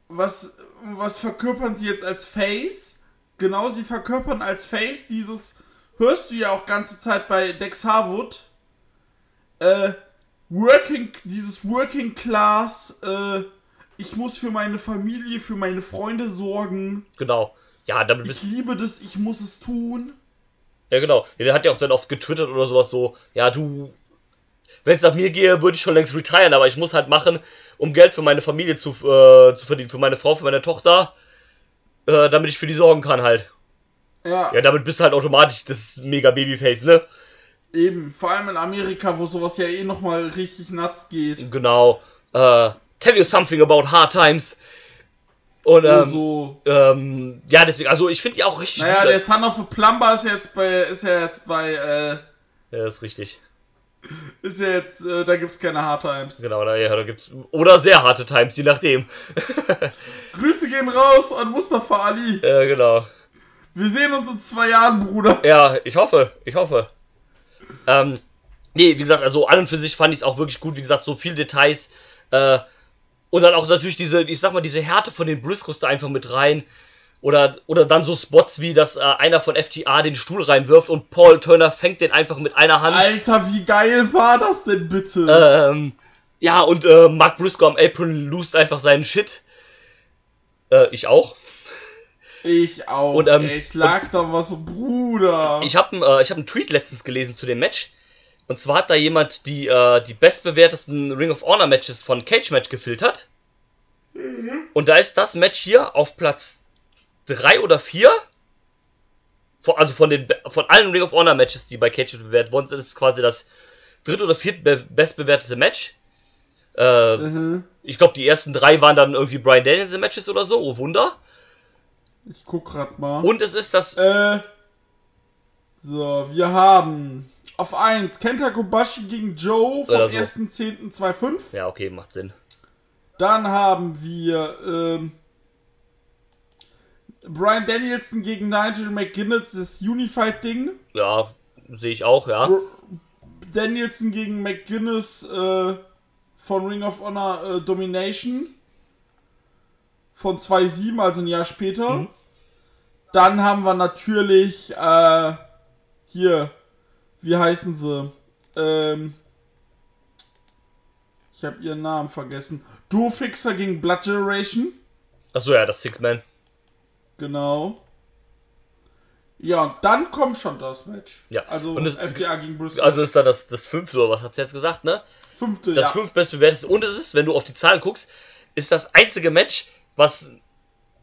was, was verkörpern sie jetzt als Face? Genau, sie verkörpern als Face dieses, hörst du ja auch ganze Zeit bei Dex Harwood, äh, Working, dieses Working Class, äh, ich muss für meine Familie, für meine Freunde sorgen. Genau. Ja, damit Ich liebe das, ich muss es tun. Ja, genau. Ja, der hat ja auch dann oft getwittert oder sowas so, ja, du, wenn es nach mir gehe, würde ich schon längst retiren, aber ich muss halt machen, um Geld für meine Familie zu, äh, zu verdienen, für meine Frau, für meine Tochter, äh, damit ich für die sorgen kann halt. Ja, Ja, damit bist du halt automatisch das mega Babyface, ne? eben. Vor allem in Amerika, wo sowas ja eh nochmal richtig nuts geht. Genau. Äh, tell you something about hard times. Und, ähm, so. ähm, ja, deswegen, also ich finde die auch richtig Naja, gut. der Son of a Plumber ist jetzt bei, ist ja jetzt bei, äh, ja, ist richtig. ist ja jetzt, äh, da gibt's keine Hard Times. Genau, da, ja, da gibt's, oder sehr harte Times, je nachdem. (laughs) Grüße gehen raus an Mustafa Ali. Ja, genau. Wir sehen uns in zwei Jahren, Bruder. Ja, ich hoffe, ich hoffe. Ähm, nee, wie gesagt, also an und für sich fand ich es auch wirklich gut. Wie gesagt, so viel Details. Äh, und dann auch natürlich diese, ich sag mal, diese Härte von den Briscoes da einfach mit rein. Oder, oder dann so Spots wie, dass äh, einer von FTA den Stuhl reinwirft und Paul Turner fängt den einfach mit einer Hand. Alter, wie geil war das denn bitte? Ähm, ja, und äh, Mark Briscoe am Apron lost einfach seinen Shit. Äh, ich auch. Ich auch. und, ähm, ey, ich lag da was so, Bruder. Ich habe äh, ich hab einen Tweet letztens gelesen zu dem Match. Und zwar hat da jemand die, äh, die bestbewertesten Ring of Honor Matches von Cage Match gefiltert. Und da ist das Match hier auf Platz 3 oder 4. Von, also von den von allen Ring of Honor Matches, die bei Cage Match bewertet worden sind, ist es quasi das dritt oder viert be bestbewertete Match. Äh, Mhm. Ich glaube, die ersten drei waren dann irgendwie Brian Danielson Matches oder so. Oh Wunder. Ich guck grad mal. Und es ist das Äh. So, wir haben auf 1 Kenta Kobashi gegen Joe vom so. 1.10.25. Ja, okay, macht Sinn. Dann haben wir ähm, Brian Danielson gegen Nigel McGuinness, das Unified-Ding. Ja, sehe ich auch, ja. Danielson gegen McGuinness äh, von Ring of Honor äh, Domination. Von 2.7, also ein Jahr später. Mhm. Dann haben wir natürlich äh, hier wie heißen sie? Ähm, ich habe ihren Namen vergessen. Duo Fixer gegen Blood Generation. Achso, ja, das Six-Man. Genau. Ja, und dann kommt schon das Match. Ja. Also Und es- FDA gegen Briscoe. Also ist dann das, das fünfte, oder was hat sie jetzt gesagt, ne? fünfte, Das ja. fünf bestbewerteste. Und es ist, wenn du auf die Zahlen guckst, ist das einzige Match, was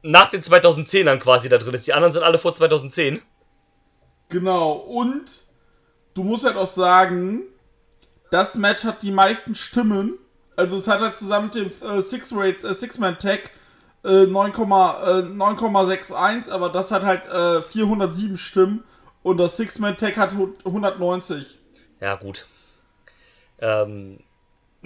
nach den 2010ern quasi da drin ist. Die anderen sind alle vor 2010. Genau. Und du musst halt auch sagen, das Match hat die meisten Stimmen. Also es hat halt zusammen mit dem äh, äh, Six-Man-Tag äh, 9, äh, 9,61, aber das hat halt äh, 407 Stimmen und das Six-Man-Tag hat hu- 190. Ja, gut. Ähm,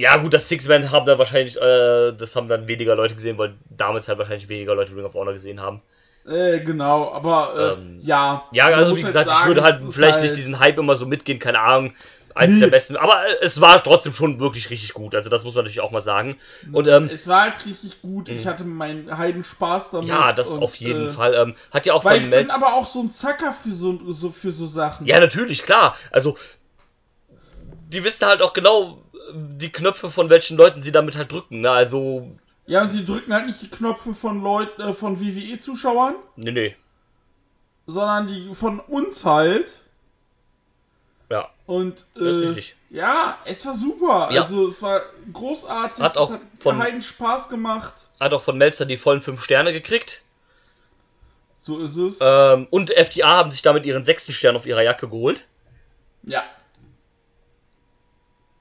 ja, gut, das Six-Man haben dann wahrscheinlich, äh, das haben dann weniger Leute gesehen, weil damals halt wahrscheinlich weniger Leute Ring of Honor gesehen haben. Äh, genau, aber äh, Ähm, ja. Ja, also wie halt gesagt, ich sagen, würde halt vielleicht halt- nicht diesen Hype immer so mitgehen, keine Ahnung. Eins Nee. der besten. Aber äh, es war trotzdem schon wirklich richtig gut. Also das muss man natürlich auch mal sagen. Und ähm, Es war halt richtig gut. Ich hatte meinen heiden Spaß damit. ja, das und, auf jeden äh, Fall. Ähm, hat ja auch Weil von ich bin Melz. aber auch so ein Zacker für so, so, für so Sachen. Ja, natürlich, klar. Also, die wissen halt auch genau die Knöpfe von welchen Leuten sie damit halt drücken. Ne? Also, Ja, und sie drücken halt nicht die Knöpfe von Leuten, äh, von WWE-Zuschauern, nee, nee. sondern die von uns halt. Ja. Und Das ist äh, richtig. ja, es war super. Ja. Also es war großartig. Hat auch es hat von- heiden Spaß gemacht. Hat auch von Melzer die vollen fünf Sterne gekriegt. So ist es. Ähm, und FTA haben sich damit ihren sechsten Stern auf ihrer Jacke geholt. ja.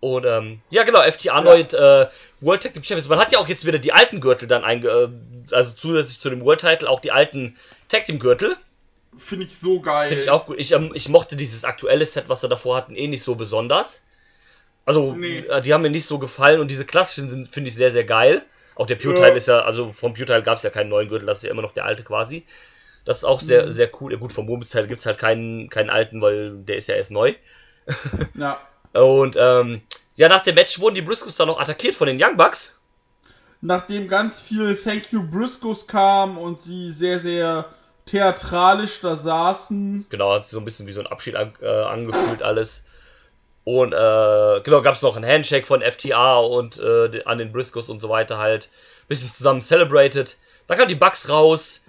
Und ähm, ja, genau, FTA neu äh, World Tag Team Champions. Man hat ja auch jetzt wieder die alten Gürtel dann einge... Äh, also zusätzlich zu dem World Title auch die alten Tag Team Gürtel. Finde ich so geil. Finde ich auch gut. Ich, ähm, ich mochte dieses aktuelle Set, was sie davor hatten, eh nicht so besonders. Also, Nee. äh, die haben mir nicht so gefallen und diese klassischen sind, finde ich, sehr, sehr geil. Auch der Pure Ja. Ist ja, also vom Pure Teil gab es ja keinen neuen Gürtel, das ist ja immer noch der alte quasi. Das ist auch sehr, Mhm. sehr cool. Ja, gut, vom Murmelsteil gibt es halt keinen, keinen alten, weil der ist ja erst neu. Ja. (laughs) Und ähm, ja, nach dem Match wurden die Briscoes dann noch attackiert von den Young Bucks. Nachdem ganz viel Thank You Briscoes kam und sie sehr, sehr theatralisch da saßen. Genau, hat so ein bisschen wie so ein Abschied an, äh, angefühlt alles. Und äh, genau, gab es noch einen Handshake von FTA und äh, an den Briscoes und so weiter halt. Bisschen zusammen celebrated. Dann kamen die Bucks raus,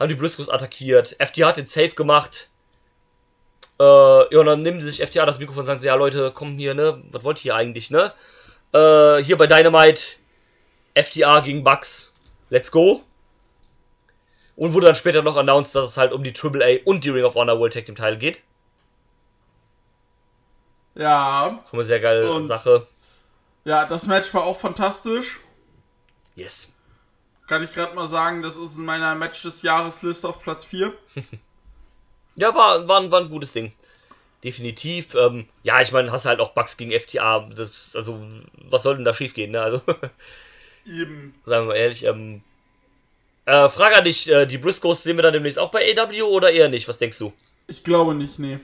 haben die Briscoes attackiert. FTA hat den Safe gemacht. Äh, ja, und dann nehmen sich FTA das Mikrofon und sagen so, ja Leute, komm hier, ne? Was wollt ihr eigentlich, ne? Äh, hier bei Dynamite, FTA gegen Bucks. Let's go. Und wurde dann später noch announced, dass es halt um die AAA und die Ring of Honor World Tag Team Title geht. Ja. Schon mal sehr geile Und- Sache. Ja, das Match war auch fantastisch. Yes. Kann ich gerade mal sagen, das ist in meiner Match des Jahres Liste auf Platz 4. (laughs) Ja, war, war, ein- war ein gutes Ding. Definitiv. Ähm, ja, ich meine, hast halt auch Bugs gegen FTA. Das, also, was soll denn da schief gehen, ne? Also, (laughs) Eben. sagen wir mal ehrlich. Ähm, äh, Frage an dich, äh, die Briscoes sehen wir dann demnächst auch bei AW oder eher nicht? Was denkst du? Ich glaube nicht, nee.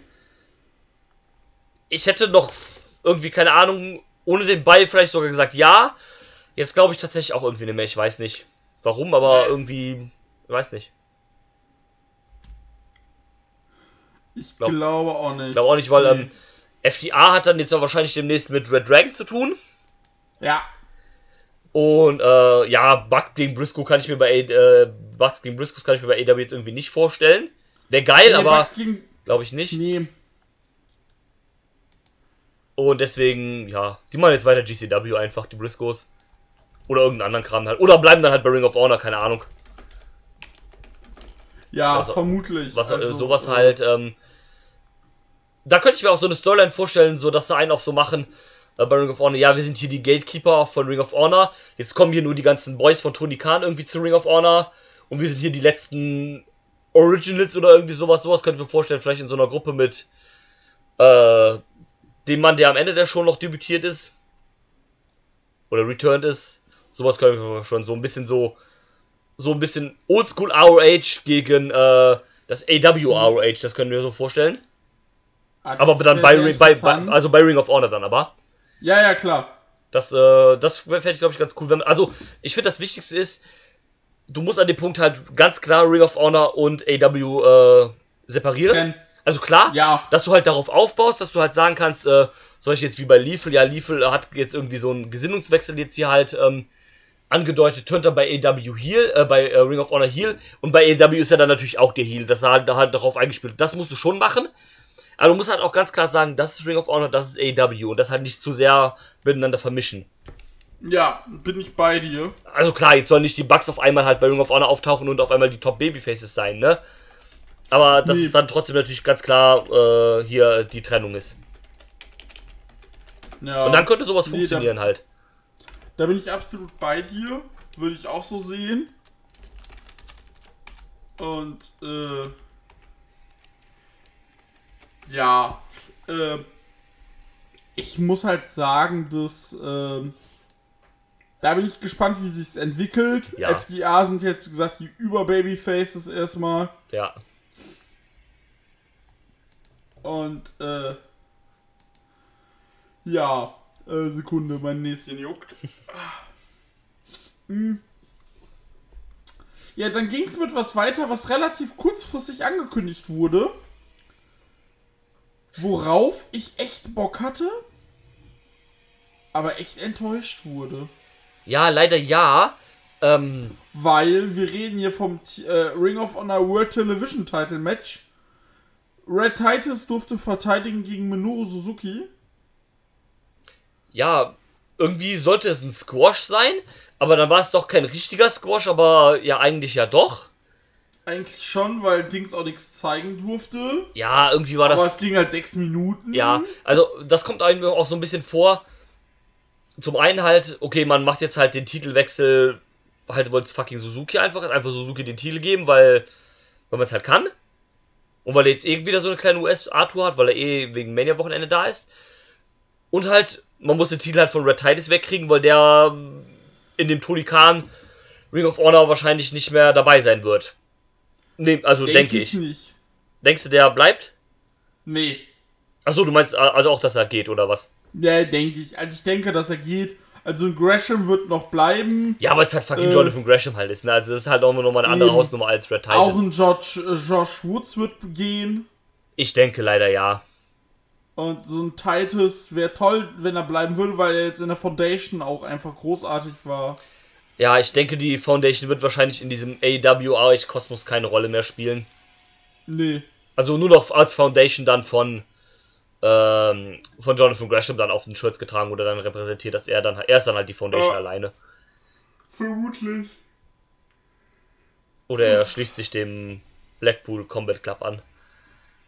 Ich hätte noch irgendwie, keine Ahnung, ohne den Ball vielleicht sogar gesagt ja. Jetzt glaube ich tatsächlich auch irgendwie nicht mehr. Ich weiß nicht warum, aber Nee. irgendwie, weiß nicht. Ich Glaub- glaube auch nicht. Ich glaube auch nicht, weil Nee. ähm, FDA hat dann jetzt ja wahrscheinlich demnächst mit Red Dragon zu tun. Ja. Und äh, ja, Bugs gegen Briscoe kann ich mir bei äh, Bugs gegen Briscoes kann ich mir bei AW jetzt irgendwie nicht vorstellen. Wäre geil, Nee, aber glaube ich nicht. Nee. Und deswegen, ja, die machen jetzt weiter GCW einfach, die Briscoes. Oder irgendeinen anderen Kram halt. Oder bleiben dann halt bei Ring of Honor, keine Ahnung. Ja, Was- vermutlich. Was, äh, Also, sowas äh, halt, ähm, da könnte ich mir auch so eine Storyline vorstellen, so dass sie einen auf so machen, äh, bei Ring of Honor, ja, wir sind hier die Gatekeeper von Ring of Honor, jetzt kommen hier nur die ganzen Boys von Tony Khan irgendwie zu Ring of Honor. Und wir sind hier die letzten Originals oder irgendwie sowas, sowas könnte ich mir vorstellen, vielleicht in so einer Gruppe mit, äh, dem Mann, der am Ende der Show noch debütiert ist, oder returned ist, sowas könnte ich mir schon so ein bisschen so, so ein bisschen Oldschool ROH gegen äh, das AW ROH, das können wir so vorstellen. ah, Aber dann bei, Ring- bei, bei also bei Ring of Honor dann aber. Ja, ja, klar. Das, äh, das fände ich, glaube ich, ganz cool. Wenn, also, ich finde, das Wichtigste ist, du musst an dem Punkt halt ganz klar Ring of Honor und AW äh, separieren. Trennen. Also klar, Ja. dass du halt darauf aufbaust, dass du halt sagen kannst, äh, soll ich jetzt wie bei Liefel, ja, Liefel hat jetzt irgendwie so einen Gesinnungswechsel jetzt hier halt ähm, angedeutet, turnt er bei AW Heel, äh, bei äh, Ring of Honor Heel und bei AW ist er dann natürlich auch der Heel, dass er halt, da halt darauf eingespielt. Das musst du schon machen, aber du musst halt auch ganz klar sagen, das ist Ring of Honor, das ist AW und das halt nicht zu sehr miteinander vermischen. Ja, bin ich bei dir. Also klar, jetzt sollen nicht die Bugs auf einmal halt bei Ring of Honor auftauchen und auf einmal die Top Babyfaces sein, ne? Aber dass Nee. es dann trotzdem natürlich ganz klar äh, hier die Trennung ist. Ja. Und dann könnte sowas Nee, funktionieren halt. Da bin ich absolut bei dir. Würde ich auch so sehen. Und, äh. Ja. Äh, ich muss halt sagen, dass. ähm, da bin ich gespannt, wie sich's entwickelt. Ja. FDA sind jetzt, gesagt, die Über-Babyfaces erstmal. Ja. Und, äh. Ja. Äh, Sekunde, mein Näschen juckt. Hm. Ja, dann ging es mit was weiter, was relativ kurzfristig angekündigt wurde. Worauf ich echt Bock hatte. Aber echt enttäuscht wurde. Ja, leider ja. Ähm, Weil wir reden hier vom äh, Ring of Honor World Television Title Match. Red Titus durfte verteidigen gegen Minoru Suzuki. Ja, irgendwie sollte es ein Squash sein, aber dann war es doch kein richtiger Squash, aber ja, eigentlich ja doch. Eigentlich schon, weil Dings auch nichts zeigen durfte. Ja, irgendwie war Aber das. es ging halt sechs Minuten. Ja, also das kommt einem auch so ein bisschen vor. Zum einen halt, okay, man macht jetzt halt den Titelwechsel, halt wollte es fucking Suzuki einfach, einfach Suzuki den Titel geben, weil, weil man es halt kann. Und weil er jetzt eh wieder so eine kleine US-A-Tour hat, weil er eh wegen Mania-Wochenende da ist. Und halt, man muss den Titel halt von Red Titus wegkriegen, weil der ähm, in dem Tony Khan Ring of Honor wahrscheinlich nicht mehr dabei sein wird. Nee, also Denk denke ich. nicht. Denkst du, der bleibt? Nee. Achso, du meinst äh, also auch, dass er geht, oder was? Ja, denke ich. Also ich denke, dass er geht. Also Gresham wird noch bleiben. Ja, aber es halt fucking Äh, Jonathan Gresham halt ist, ne? Also das ist halt auch noch mal eine andere Eben. Hausnummer als Red Titus. Auch ein George, äh, Josh Woods wird gehen. Ich denke leider ja. Und so ein Titus wäre toll, wenn er bleiben würde, weil er jetzt in der Foundation auch einfach großartig war. Ja, ich denke, die Foundation wird wahrscheinlich in diesem AEW ROH Kosmos keine Rolle mehr spielen. Nee. Also nur noch als Foundation dann von ähm, von Jonathan Gresham dann auf den Shirts getragen oder dann repräsentiert, dass er dann er ist dann halt die Foundation Ja. alleine. Vermutlich. Oder er schließt sich dem Blackpool Combat Club an.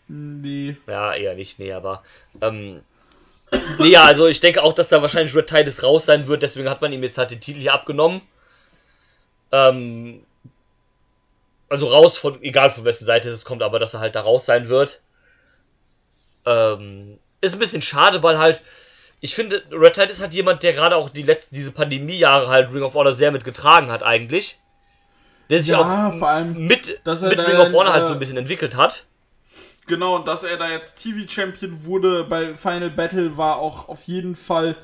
Nee. Ja, eher nicht, nee, aber. Ähm, (coughs) nee, ja, also ich denke auch, dass da wahrscheinlich Red Titus raus sein wird, deswegen hat man ihm jetzt halt den Titel hier abgenommen. Ähm, also raus von, egal von wessen Seite es kommt, aber dass er halt da raus sein wird. Ähm, ist ein bisschen schade, weil halt, ich finde, Red Titus hat jemand, der gerade auch die letzten, diese Pandemiejahre halt Ring of Honor sehr mitgetragen hat eigentlich. Der sich Ja, auch vor allem, mit, mit Ring of Honor halt äh, so ein bisschen entwickelt hat. Genau, und dass er da jetzt TV-Champion wurde bei Final Battle war auch auf jeden Fall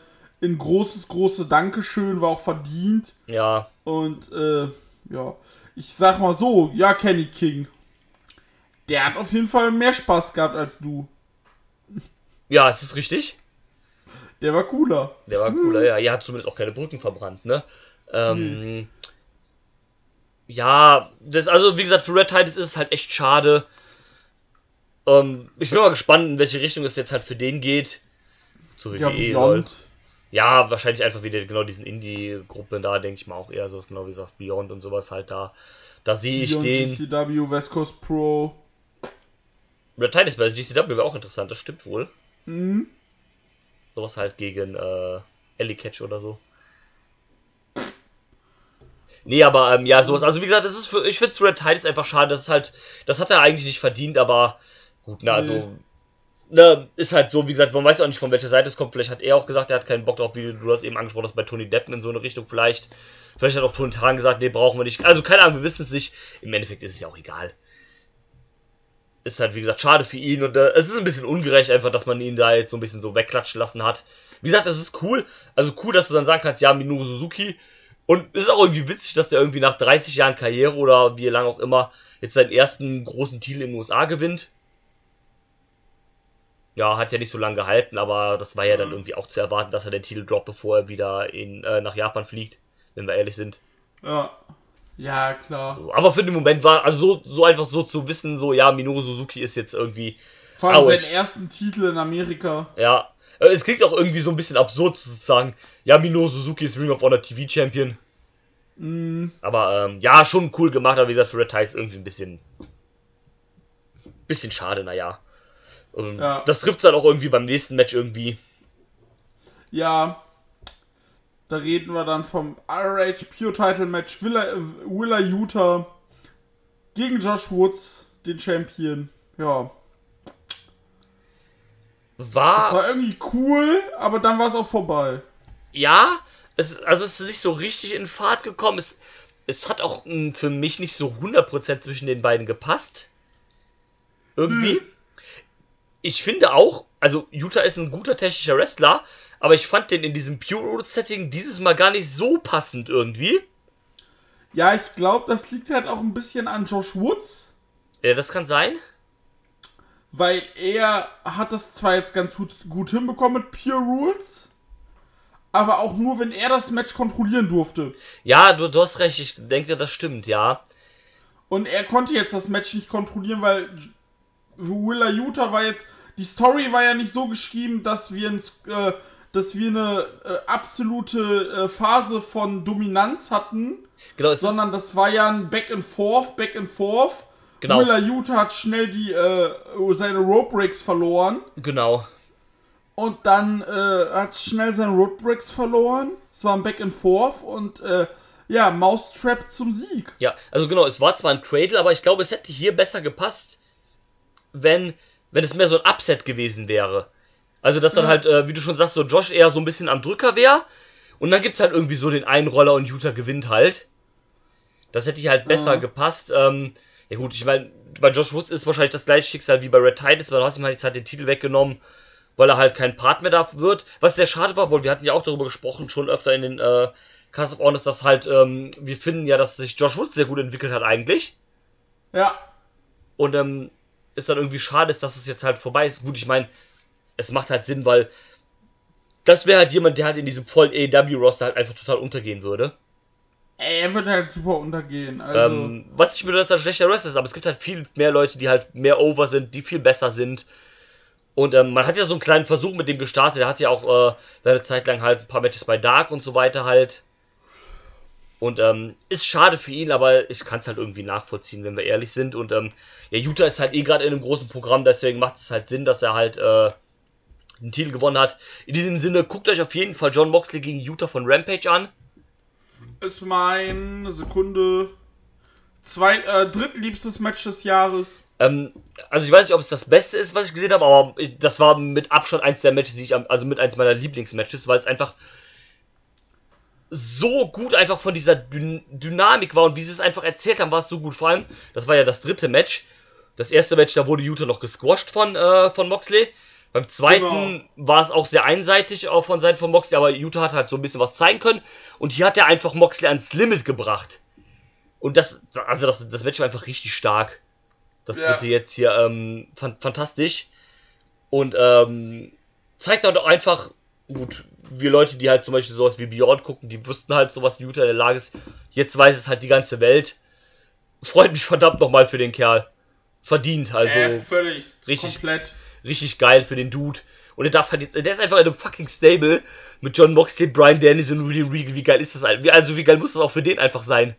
ein großes, großes Dankeschön, war auch verdient. Ja, Und äh, ja, ich sag mal so, ja, Kenny King. Der hat auf jeden Fall mehr Spaß gehabt als du. ja, es ist richtig. Der war cooler. Der war cooler, ja. Er hat zumindest auch keine Brücken verbrannt, ne? Ähm, Ja, das, also wie gesagt, für Red Titus ist es halt echt schade. Ähm, ich bin mal gespannt, in welche Richtung es jetzt halt für den geht. Zu Ja, WWE, lol. Beyond. Ja, wahrscheinlich einfach wieder genau diesen Indie-Gruppen da, denke ich mal auch eher so, genau wie gesagt, Beyond und sowas halt da. Da sehe ich den. GCW, West Coast Pro. Red Titus bei GCW wäre auch interessant, das stimmt wohl. Mhm. Sowas halt gegen äh, Ellie Catch oder so. Nee, aber ähm, ja, sowas. Also wie gesagt, das ist für, ich finde Red Titus einfach schade. Das ist halt, das hat er eigentlich nicht verdient, aber gut, na, also. Ne, ist halt so, wie gesagt, man weiß auch nicht, von welcher Seite es kommt. Vielleicht hat er auch gesagt, er hat keinen Bock drauf, wie du das eben angesprochen hast, bei Tony Deppen in so eine Richtung vielleicht. Vielleicht hat auch Tony Khan gesagt, nee, brauchen wir nicht. Also keine Ahnung, wir wissen es nicht. Im Endeffekt ist es ja auch egal. Ist halt, wie gesagt, schade für ihn und äh, es ist ein bisschen ungerecht einfach, dass man ihn da jetzt so ein bisschen so wegklatschen lassen hat. Wie gesagt, es ist cool. Also cool, dass du dann sagen kannst, ja, Minoru Suzuki. Und es ist auch irgendwie witzig, dass der irgendwie nach 30 Jahren Karriere oder wie lange auch immer jetzt seinen ersten großen Titel in den USA gewinnt. Ja, hat ja nicht so lange gehalten, aber das war ja dann irgendwie auch zu erwarten, dass er den Titel droppt, bevor er wieder in, äh, nach Japan fliegt, wenn wir ehrlich sind. Ja. Ja, klar. So, aber für den Moment war, also so, so einfach so zu wissen, so, ja, Minoru Suzuki ist jetzt irgendwie, Vor allem seinen ersten Titel in Amerika. ja. Äh, Es klingt auch irgendwie so ein bisschen absurd zu sagen, ja, Minoru Suzuki ist Ring of Honor TV Champion. Aber ähm, ja, schon cool gemacht, aber wie gesagt, für Red Tide ist irgendwie ein bisschen. Bisschen schade, naja. Ähm, Ja. Das trifft dann auch irgendwie beim nächsten Match irgendwie. Ja. Da reden wir dann vom RH Pure Title Match Willa, Willa Utah gegen Josh Woods, den Champion. Ja. War, War irgendwie cool, aber dann war es auch vorbei. ja, es, also es ist nicht so richtig in Fahrt gekommen. Es, es hat auch mh, für mich nicht so 100% zwischen den beiden gepasst. Irgendwie. Ich finde auch, also Utah ist ein guter technischer Wrestler, aber ich fand den in diesem Pure Road Setting dieses Mal gar nicht so passend irgendwie. Ja, ich glaube, das liegt halt auch ein bisschen an Josh Woods, Ja, das kann sein. weil er hat das zwar jetzt ganz gut, gut hinbekommen mit Pure Rules, aber auch nur, wenn er das Match kontrollieren durfte. Ja, du, du hast recht, ich denke, das stimmt, ja. Und er konnte jetzt das Match nicht kontrollieren, weil Willa Utah war jetzt. Die Story war ja nicht so geschrieben, dass wir, ein, äh, dass wir eine äh, absolute äh, Phase von Dominanz hatten, Genau, sondern das war ja ein Back and Forth, Back and Forth. Genau. Willa Utah hat schnell die, äh, seine Rope Breaks verloren genau. und dann äh, hat schnell seine Rope Breaks verloren. Es war ein Back and Forth und äh, ja, Mousetrap zum Sieg. Ja, also genau, es war zwar ein Cradle, aber ich glaube, es hätte hier besser gepasst, wenn, wenn es mehr so ein Upset gewesen wäre. Also, dass dann halt, äh, wie du schon sagst, so Josh eher so ein bisschen am Drücker wäre. Und dann gibt's halt irgendwie so den Einroller und Utah gewinnt halt. Das hätte hier halt besser gepasst. Ähm, ja gut, ich meine, bei Josh Woods ist wahrscheinlich das gleiche Schicksal wie bei Red Titus, weil du hast ihm halt jetzt halt den Titel weggenommen, weil er halt kein Part mehr da wird. Was sehr schade war, weil wir hatten ja auch darüber gesprochen, schon öfter in den äh, Cast of Honors, dass halt, ähm, wir finden ja, dass sich Josh Woods sehr gut entwickelt hat eigentlich. Ja, Und ähm, ist dann irgendwie schade ist, dass es jetzt halt vorbei ist. Gut, ich meine, es macht halt Sinn, weil das wäre halt jemand, der halt in diesem vollen AEW-Roster halt einfach total untergehen würde. er wird halt super untergehen. Also. Ähm, was nicht bedeutet, dass er ein schlechter Wrestler ist, aber es gibt halt viel mehr Leute, die halt mehr over sind, die viel besser sind. Und ähm, man hat ja so einen kleinen Versuch mit dem gestartet. Er hat ja auch äh, seine Zeit lang halt ein paar Matches bei Dark und so weiter halt. Und ähm, ist schade für ihn, aber ich kann es halt irgendwie nachvollziehen, wenn wir ehrlich sind. Und ähm, ja, Utah ist halt eh gerade in einem großen Programm, deswegen macht es halt Sinn, dass er halt äh, einen Titel gewonnen hat. In diesem Sinne, guckt euch auf jeden Fall John Moxley gegen Utah von Rampage an. ist mein Sekunde zwei, äh, drittliebstes Match des Jahres. Ähm, also ich weiß nicht, ob es das Beste ist, was ich gesehen habe, aber ich, das war mit Abstand eins der Matches, die ich also mit eins meiner Lieblingsmatches, weil es einfach so gut einfach von dieser Dyn Dynamik war und wie sie es einfach erzählt haben, war es so gut. Vor allem, das war ja das dritte Match. Das erste Match, da wurde Utah noch gesquashed von, äh, von Moxley. Beim zweiten Genau. war es auch sehr einseitig auch von Seiten von Moxley, aber Utah hat halt so ein bisschen was zeigen können. Und hier hat er einfach Moxley ans Limit gebracht. Und das, also das, das Match war einfach richtig stark. Das Ja. dritte jetzt hier, ähm, fan fantastisch. Und ähm, zeigt halt auch einfach, gut, wir Leute, die halt zum Beispiel sowas wie Beyond gucken, die wussten halt sowas, wie Utah in der Lage ist. Jetzt weiß es halt die ganze Welt. Freut mich verdammt nochmal für den Kerl. Verdient, also äh, völlig. richtig- Komplett. richtig geil für den Dude. Und er darf halt jetzt, der ist einfach in einem fucking Stable mit John Moxley, Brian Danielson und William Regal. Wie geil ist das halt? Also wie geil muss das auch für den einfach sein?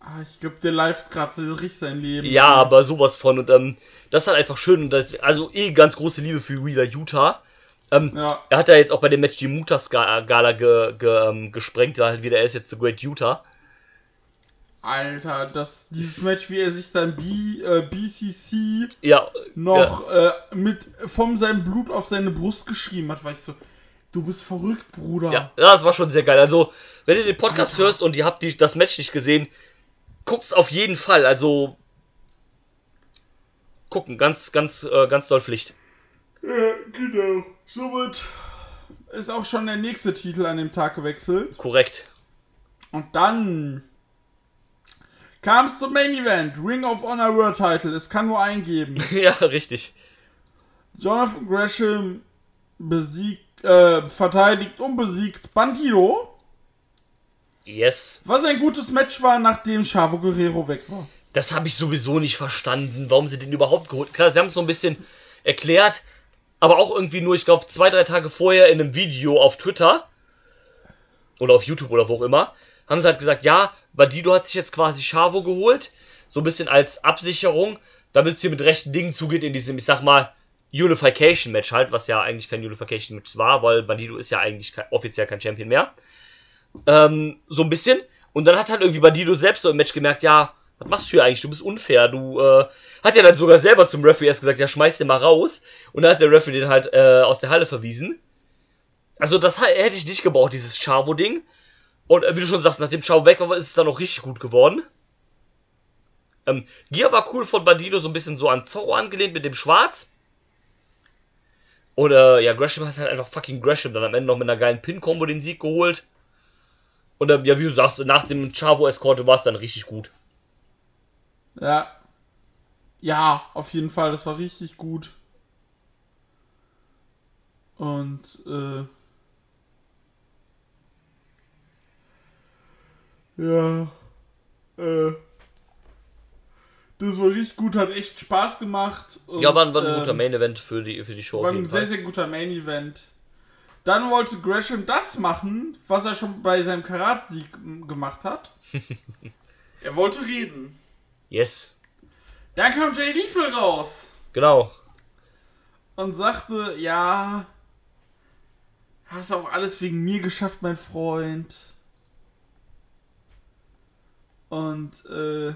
Ah, ich glaube, der live gerade so richtig sein Leben. Ja, aber sowas von. Und ähm, das ist halt einfach schön. Und das, also eh ganz große Liebe für Wheeler Utah. Ähm, Ja. Er hat ja jetzt auch bei dem Match die Mutas-Gala ge, ge, ähm, gesprengt, da halt wieder, er ist jetzt The Great Utah. Alter, das, dieses Match, wie er sich dann B, äh, BCC Ja, noch äh, mit von seinem Blut auf seine Brust geschrieben hat, war ich so, du bist verrückt, Bruder. Ja, ja, das war schon sehr geil. Also, wenn ihr den Podcast hörst und ihr habt die, das Match nicht gesehen, guckt es auf jeden Fall. Also, gucken, ganz, ganz, äh, ganz doll Pflicht. Ja, genau. Somit ist auch schon der nächste Titel an dem Tag gewechselt. Korrekt. Und dann kam es zum Main Event. Ring of Honor World Title. Es kann nur eingeben. (laughs) ja, richtig. Jonathan Gresham besiegt, äh, verteidigt und besiegt Bandido. Yes. Was ein gutes Match war, nachdem Chavo Guerrero weg war. Das habe ich sowieso nicht verstanden, warum sie den überhaupt geholt Klar, sie haben es so ein bisschen erklärt, aber auch irgendwie nur, ich glaube, zwei, drei Tage vorher in einem Video auf Twitter oder auf YouTube oder wo auch immer, haben sie halt gesagt, ja, Bandido hat sich jetzt quasi Chavo geholt, so ein bisschen als Absicherung, damit es hier mit rechten Dingen zugeht in diesem, ich sag mal, Unification-Match halt, was ja eigentlich kein Unification-Match war, weil Bandido ist ja eigentlich kein, offiziell kein Champion mehr. Ähm, so ein bisschen. Und dann hat halt irgendwie Bandido selbst so im Match gemerkt, ja, was machst du hier eigentlich? Du bist unfair. Du, äh, hat ja dann sogar selber zum Referee erst gesagt, ja, schmeiß den mal raus. Und dann hat der Referee den halt äh, aus der Halle verwiesen. Also das hätte ich nicht gebraucht, dieses Chavo-Ding. Und äh, wie du schon sagst, nachdem Chavo weg war, ist es dann auch richtig gut geworden. Ähm, Gear war cool von Bandido, so ein bisschen so an Zorro angelehnt mit dem Schwarz. Und äh, ja, Gresham hat halt einfach fucking Gresham dann am Ende noch mit einer geilen Pin-Kombo den Sieg geholt. Und ähm, ja, wie du sagst, nach dem Chavo-Eskorte war es dann richtig gut. Ja. Ja, auf jeden Fall, das war richtig gut. Und, äh. Ja. Äh. Das war richtig gut, hat echt Spaß gemacht. Und, ja, war, war ein guter ähm, Main-Event für die, für die Show. War ein sehr, Fall. sehr guter Main-Event. Dann wollte Gresham das machen, was er schon bei seinem Karat-Sieg gemacht hat. (laughs) er wollte reden. Yes. Dann kam Jay Lethal raus Genau. und sagte, ja, hast auch alles wegen mir geschafft, mein Freund. Und, äh,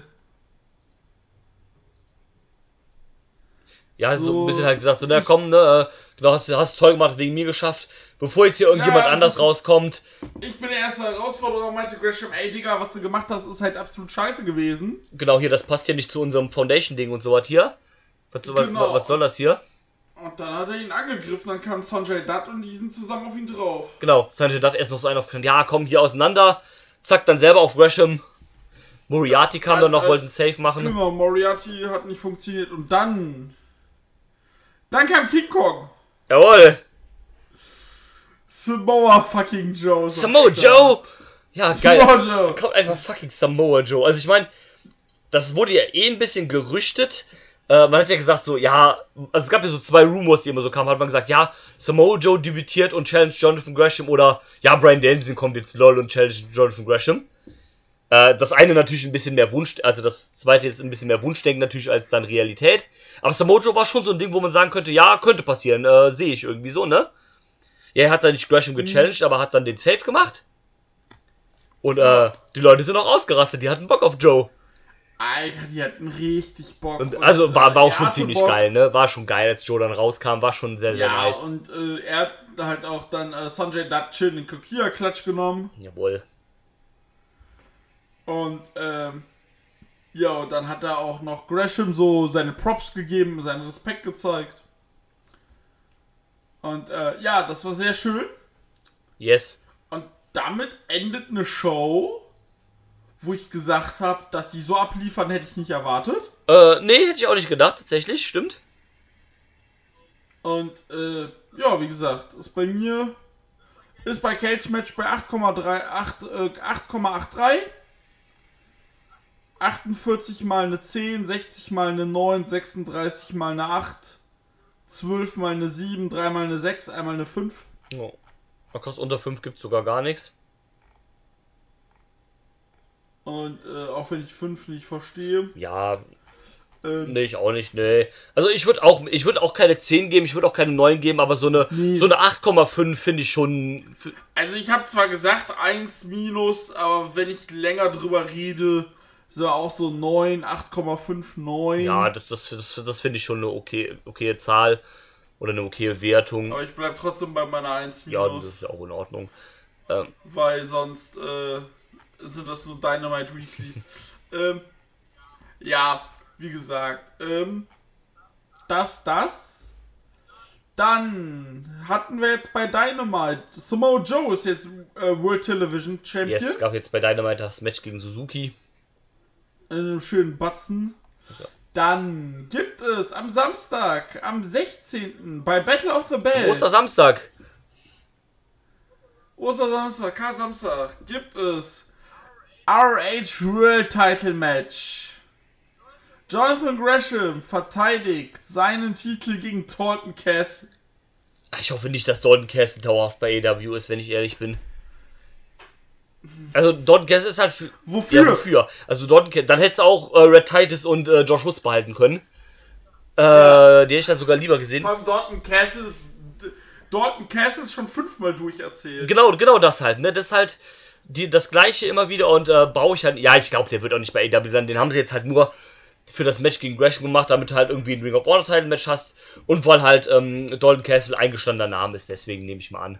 Ja, so, So, ein bisschen halt gesagt, so, na komm, ne, genau, hast, hast toll gemacht, wegen mir geschafft. Bevor jetzt hier irgendjemand Ja, anders rauskommt. ich bin der erste Herausforderer, meinte Gresham, ey Digga, was du gemacht hast, ist halt absolut scheiße gewesen. Genau, hier, das passt ja nicht zu unserem Foundation-Ding und so was hier. Was, Genau. was, was soll das hier? Und dann hat er ihn angegriffen, dann kam Sanjay Dutt und die sind zusammen auf ihn drauf. Genau, Sanjay Dutt erst noch so einen auf ja, komm, hier auseinander. Zack, dann selber auf Gresham. Moriarty kam dann noch, äh, wollte einen Safe machen. Genau, Moriarty hat nicht funktioniert und dann. Dann kam King Kong. Jawohl. Samoa fucking Joe. am Samoa. Joe. Ja, geil. Samoa Joe. kommt einfach fucking Samoa Joe. Also ich meine, das wurde ja eh ein bisschen gerüchtet. Äh, man hat ja gesagt so, ja, also es gab ja so zwei Rumors, die immer so kamen, hat man gesagt, ja, Samoa Joe debütiert und challenge Jonathan Gresham oder ja, Brian Danielson kommt jetzt lol und challenge Jonathan Gresham. Äh, das eine natürlich ein bisschen mehr Wunsch, also das zweite jetzt ein bisschen mehr Wunschdenken natürlich als dann Realität. Aber Samoa Joe war schon so ein Ding, wo man sagen könnte, ja, könnte passieren, äh, sehe ich irgendwie so, ne? Ja, er hat dann nicht Gresham gechallenged, aber hat dann den Safe gemacht. Und äh, die Leute sind auch ausgerastet, die hatten Bock auf Joe. Alter, die hatten richtig Bock. Und also war, war auch schon ziemlich Bock. geil, ne? War schon geil, als Joe dann rauskam, war schon sehr, sehr Ja, nice. und äh, er hat halt auch dann äh, Sanjay Dutt schön den Kokia-Klatsch genommen. Jawohl. Und, ähm, ja, und dann hat er auch noch Gresham so seine Props gegeben, seinen Respekt gezeigt. Und, äh, ja, das war sehr schön. Yes. Und damit endet eine Show, wo ich gesagt habe, dass die so abliefern, hätte ich nicht erwartet. Äh, nee, hätte ich auch nicht gedacht, tatsächlich, stimmt. Und äh, ja, wie gesagt, ist bei mir ist bei Cage Match bei 8,38 äh, 8,83 48 mal eine 10, 60 mal eine 9, 36 mal eine 8, 12 mal eine 7, 3 mal eine 6, einmal eine 5. Oh. Kostet unter 5 gibt sogar gar nichts. Und äh, auch wenn ich 5 nicht verstehe. Ja, Ähm, nee, ich auch nicht, nee. Also ich würde auch, ich würde auch keine 10 geben, ich würde auch keine 9 geben, aber so eine, Nee. so eine 8,5 finde ich schon. Also ich habe zwar gesagt 1 minus, aber wenn ich länger drüber rede, so auch so 9, 8,5, 9. Ja, das, das, das, das finde ich schon eine okay, okaye Zahl. Oder eine okaye Wertung. Aber ich bleib trotzdem bei meiner 1 Ja, minus. das ist ja auch in Ordnung. weil sonst äh, sind das nur Dynamite Weeklies. (laughs) ähm, ja, wie gesagt, ähm, das, das. Dann hatten wir jetzt bei Dynamite. Samoa Joe ist jetzt äh, World Television Champion. Yes, gab jetzt bei Dynamite das Match gegen Suzuki. In einem schönen Batzen. Dann gibt es am Samstag, am 16. bei Battle of the Bells. Ostersamstag. Ostersamstag, K-Samstag gibt es RH World Title Match. Jonathan Gresham verteidigt seinen Titel gegen Thornton Castle. Ich hoffe nicht, dass Dalton Castle dauerhaft bei AW ist, wenn ich ehrlich bin. Also Dalton Castle ist halt für. Wofür? Ja, wofür? Also Dalton Castle, dann hättest du auch äh, Red Titus und äh, Josh Woods behalten können. Äh, Die hätte ich dann sogar lieber gesehen. Vor allem Thornton Castle ist, Thornton Castle ist schon fünfmal durcherzählt. Genau, genau das halt, ne? Das ist halt die, das gleiche immer wieder und äh, brauche ich halt. Ja, ich glaube, der wird auch nicht bei AW sein. Den haben sie jetzt halt nur für das Match gegen Gresham gemacht, damit du halt irgendwie ein Ring of Honor Title Match hast und weil halt ähm, Dalton Castle eingestandener Name ist, deswegen nehme ich mal an.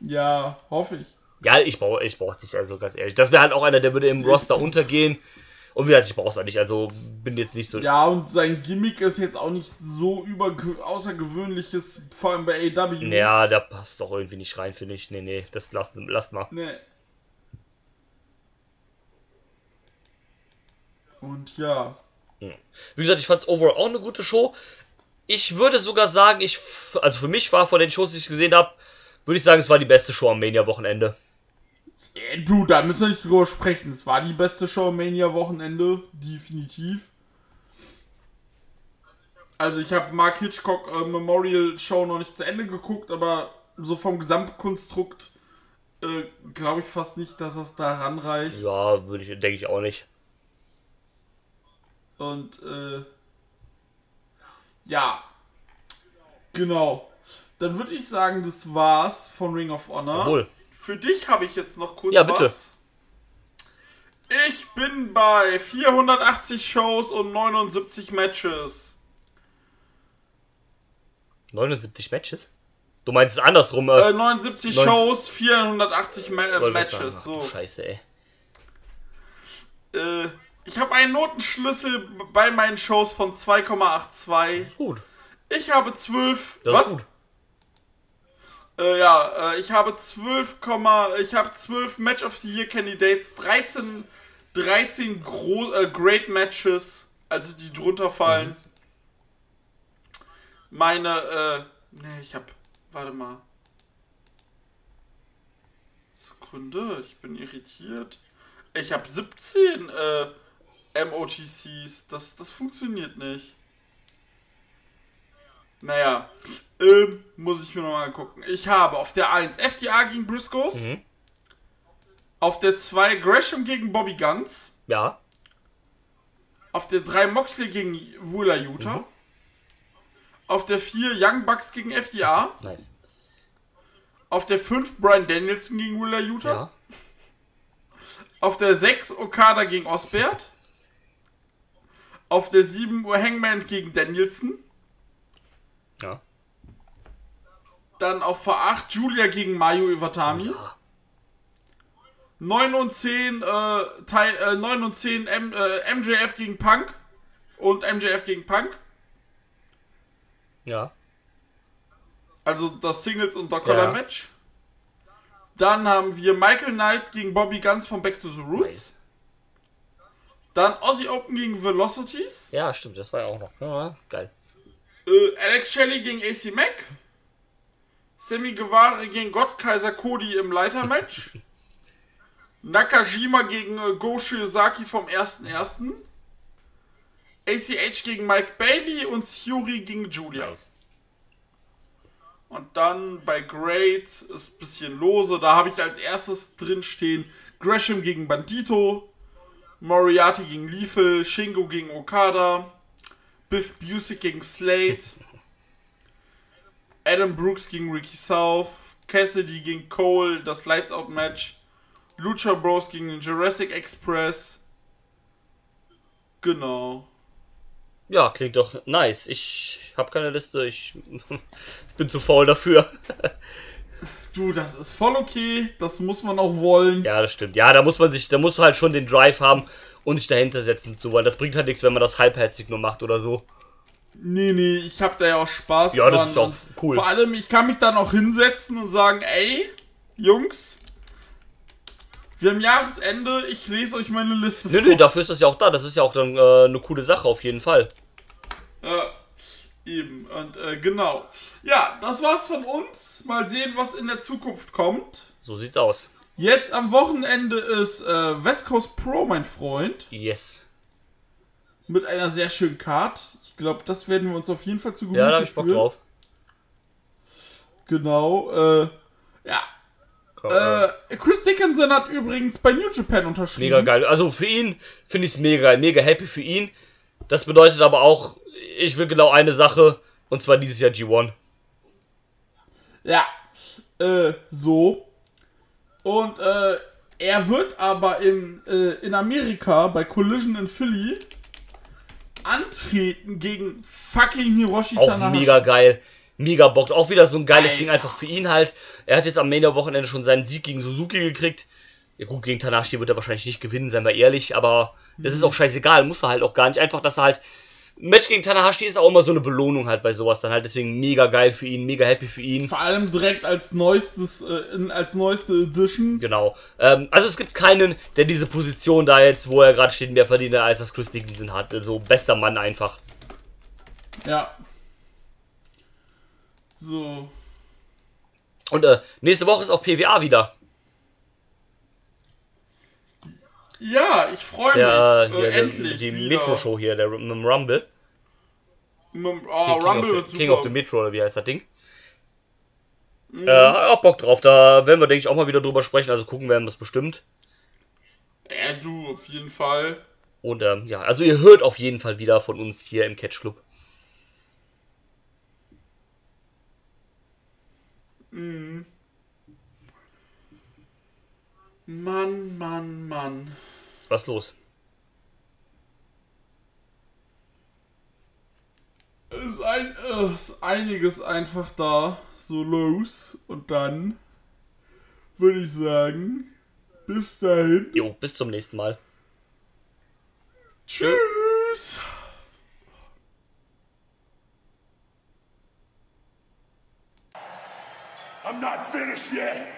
Ja, hoffe ich. Ja, ich brauche ich brauch's nicht, also ganz ehrlich. Das wäre halt auch einer, der würde im Roster untergehen. Und wie gesagt, ich brauche es auch nicht, also bin jetzt nicht so. Ja, und sein Gimmick ist jetzt auch nicht so über außergewöhnliches, vor allem bei AW. Ja, der passt doch irgendwie nicht rein, finde ich. Nee, nee, das lasst, lasst mal. Nee. Und ja. Wie gesagt, ich fand es overall auch eine gute Show. Ich würde sogar sagen, ich, also für mich war von den Shows, die ich gesehen habe, würde ich sagen, es war die beste Show am Mania-Wochenende. Äh, Du, da müssen wir nicht drüber sprechen. Es war die beste Show am Mania-Wochenende. Definitiv. Also ich habe Mark Hitchcock äh, Memorial Show noch nicht zu Ende geguckt, aber so vom Gesamtkonstrukt äh, glaube ich fast nicht, dass es da ranreicht. Ja, würde ich, denke ich auch nicht. Und äh, ja, genau. Dann würde ich sagen, das war's von Ring of Honor. Obwohl. Für dich habe ich jetzt noch kurz Ja, bitte. was. Ich bin bei 480 Shows und 79 Matches. 79 Matches? Du meinst es andersrum, Äh, äh, 79 Neun- Shows, 480 Ma grad Matches. ach So. Scheiße, ey. Äh, ich habe einen Notenschlüssel bei meinen Shows von 2,82. Ist gut. Ich habe 12. Das was? ist gut. Äh, ja, äh, ich habe 12, Komma- ich habe 12 Match of the Year Candidates, 13, 13 Gro äh, Great Matches, also die drunter fallen. Meine, äh, ne, ich habe, warte mal. Sekunde, ich bin irritiert. Ich habe 17 äh, MOTCs, das, das funktioniert nicht. Naja, ähm, muss ich mir nochmal angucken. Ich habe auf der 1 FDA gegen Briscoes. Mhm. Auf der 2 Gresham gegen Bobby Guns. Ja. Auf der 3 Moxley gegen Wheeler Utah. Mhm. Auf der 4 Young Bucks gegen FDA. Nice. Auf der 5 Brian Danielson gegen Wheeler Utah. Ja. Auf der 6 Okada gegen Osbert. Auf der 7 Hangman gegen Danielson. Ja. Dann auf V8 Julia gegen Mayu Iwatani. 9 und 10, äh, Teil, äh, 9 und 10 M, äh, MJF gegen Punk. Und MJF gegen Punk. Ja. Also das Singles- und Collar Ja. Match. Dann haben wir Michael Knight gegen Bobby Guns von Back to the Roots. Nice. Dann Aussie Open gegen Velocities. Ja, stimmt, das war ja auch noch. Ja, geil. Äh, Alex Shelley gegen AC Mack. Sammy Guevara gegen Gottkaiser Cody im Leitermatch. (laughs) Nakajima gegen äh, Go Shiozaki vom 1.1. ACH gegen Mike Bailey und Fury gegen Julia. Nice. Und dann bei Great ist ein bisschen lose. Da habe ich als erstes drin stehen Gresham gegen Bandito, Moriarty gegen Liefel, Shingo gegen Okada, Biff Busick gegen Slade, Adam Brooks gegen Ricky South, Cassidy gegen Cole, das Lights Out Match, Lucha Bros gegen den Jurassic Express. Genau. Ja, klingt doch nice. Ich habe keine Liste, ich (laughs) bin zu faul dafür. (laughs) Du, das ist voll okay. Das muss man auch wollen. Ja, das stimmt. Ja, da muss man sich, da musst du halt schon den Drive haben und sich dahinter setzen zu, weil das bringt halt nichts, wenn man das halbherzig nur macht oder so. Nee, nee, ich hab da ja auch Spaß Ja, das dran ist auch cool. Vor allem, ich kann mich dann auch hinsetzen und sagen, ey, Jungs, Wir haben Jahresende, ich lese euch meine Liste Nö, nö, dafür ist das ja auch da. Das ist ja auch dann äh, eine coole Sache auf jeden Fall. Ja, eben. Und äh, genau. Ja, das war's von uns. Mal sehen, was in der Zukunft kommt. So sieht's aus. Jetzt am Wochenende ist äh, West Coast Pro, mein Freund. Yes. Mit einer sehr schönen Card. Ich glaube, das werden wir uns auf jeden Fall zu Ja, da hab ich Bock drauf. Genau. Äh, ja. Äh, Chris Dickinson hat übrigens bei New Japan unterschrieben. Mega geil. Also für ihn finde ich es mega geil. Mega happy für ihn. Das bedeutet aber auch, ich will genau eine Sache. Und zwar dieses Jahr G1. Ja. Äh, so. Und äh, er wird aber in, äh, in Amerika bei Collision in Philly antreten gegen fucking Hiroshi Auch Tanahashi. mega geil. Mega Bock. Auch wieder so ein geiles Alter. Ding einfach für ihn halt. Er hat jetzt am Mania-Wochenende schon seinen Sieg gegen Suzuki gekriegt. Ja gut, gegen Tanahashi wird er wahrscheinlich nicht gewinnen, seien wir ehrlich. Aber das ist auch scheißegal. Muss er halt auch gar nicht. Einfach, dass er halt... Ein Match gegen Tanahashi ist auch immer so eine Belohnung halt bei sowas dann halt. Deswegen mega geil für ihn. Mega happy für ihn. Vor allem direkt als neuestes, äh, als neueste Edition. Genau. Ähm, also es gibt keinen, der diese Position da jetzt, wo er gerade steht, mehr verdient, als das Chris Dickinson hat. Also bester Mann einfach. Ja. So. Und äh, nächste Woche ist auch PWA wieder. Ja, ich freue mich. Der, äh, hier, der, endlich. die wieder. Metro-Show hier, der mit dem Rumble. M- King, Oh, King, Rumble of the, King of the Metro, oder wie heißt das Ding? Äh, hab auch Bock drauf. Da werden wir, denke ich, auch mal wieder drüber sprechen. Also gucken werden wir es bestimmt. Ja, du, auf jeden Fall. Und ähm, ja, also ihr hört auf jeden Fall wieder von uns hier im Catch Club. Mann, Mann, Mann. Was los? Ist, ein, ist einiges einfach da so los. Und dann würde ich sagen, bis dahin. Jo, bis zum nächsten Mal. Tschüss. I'm not finished yet.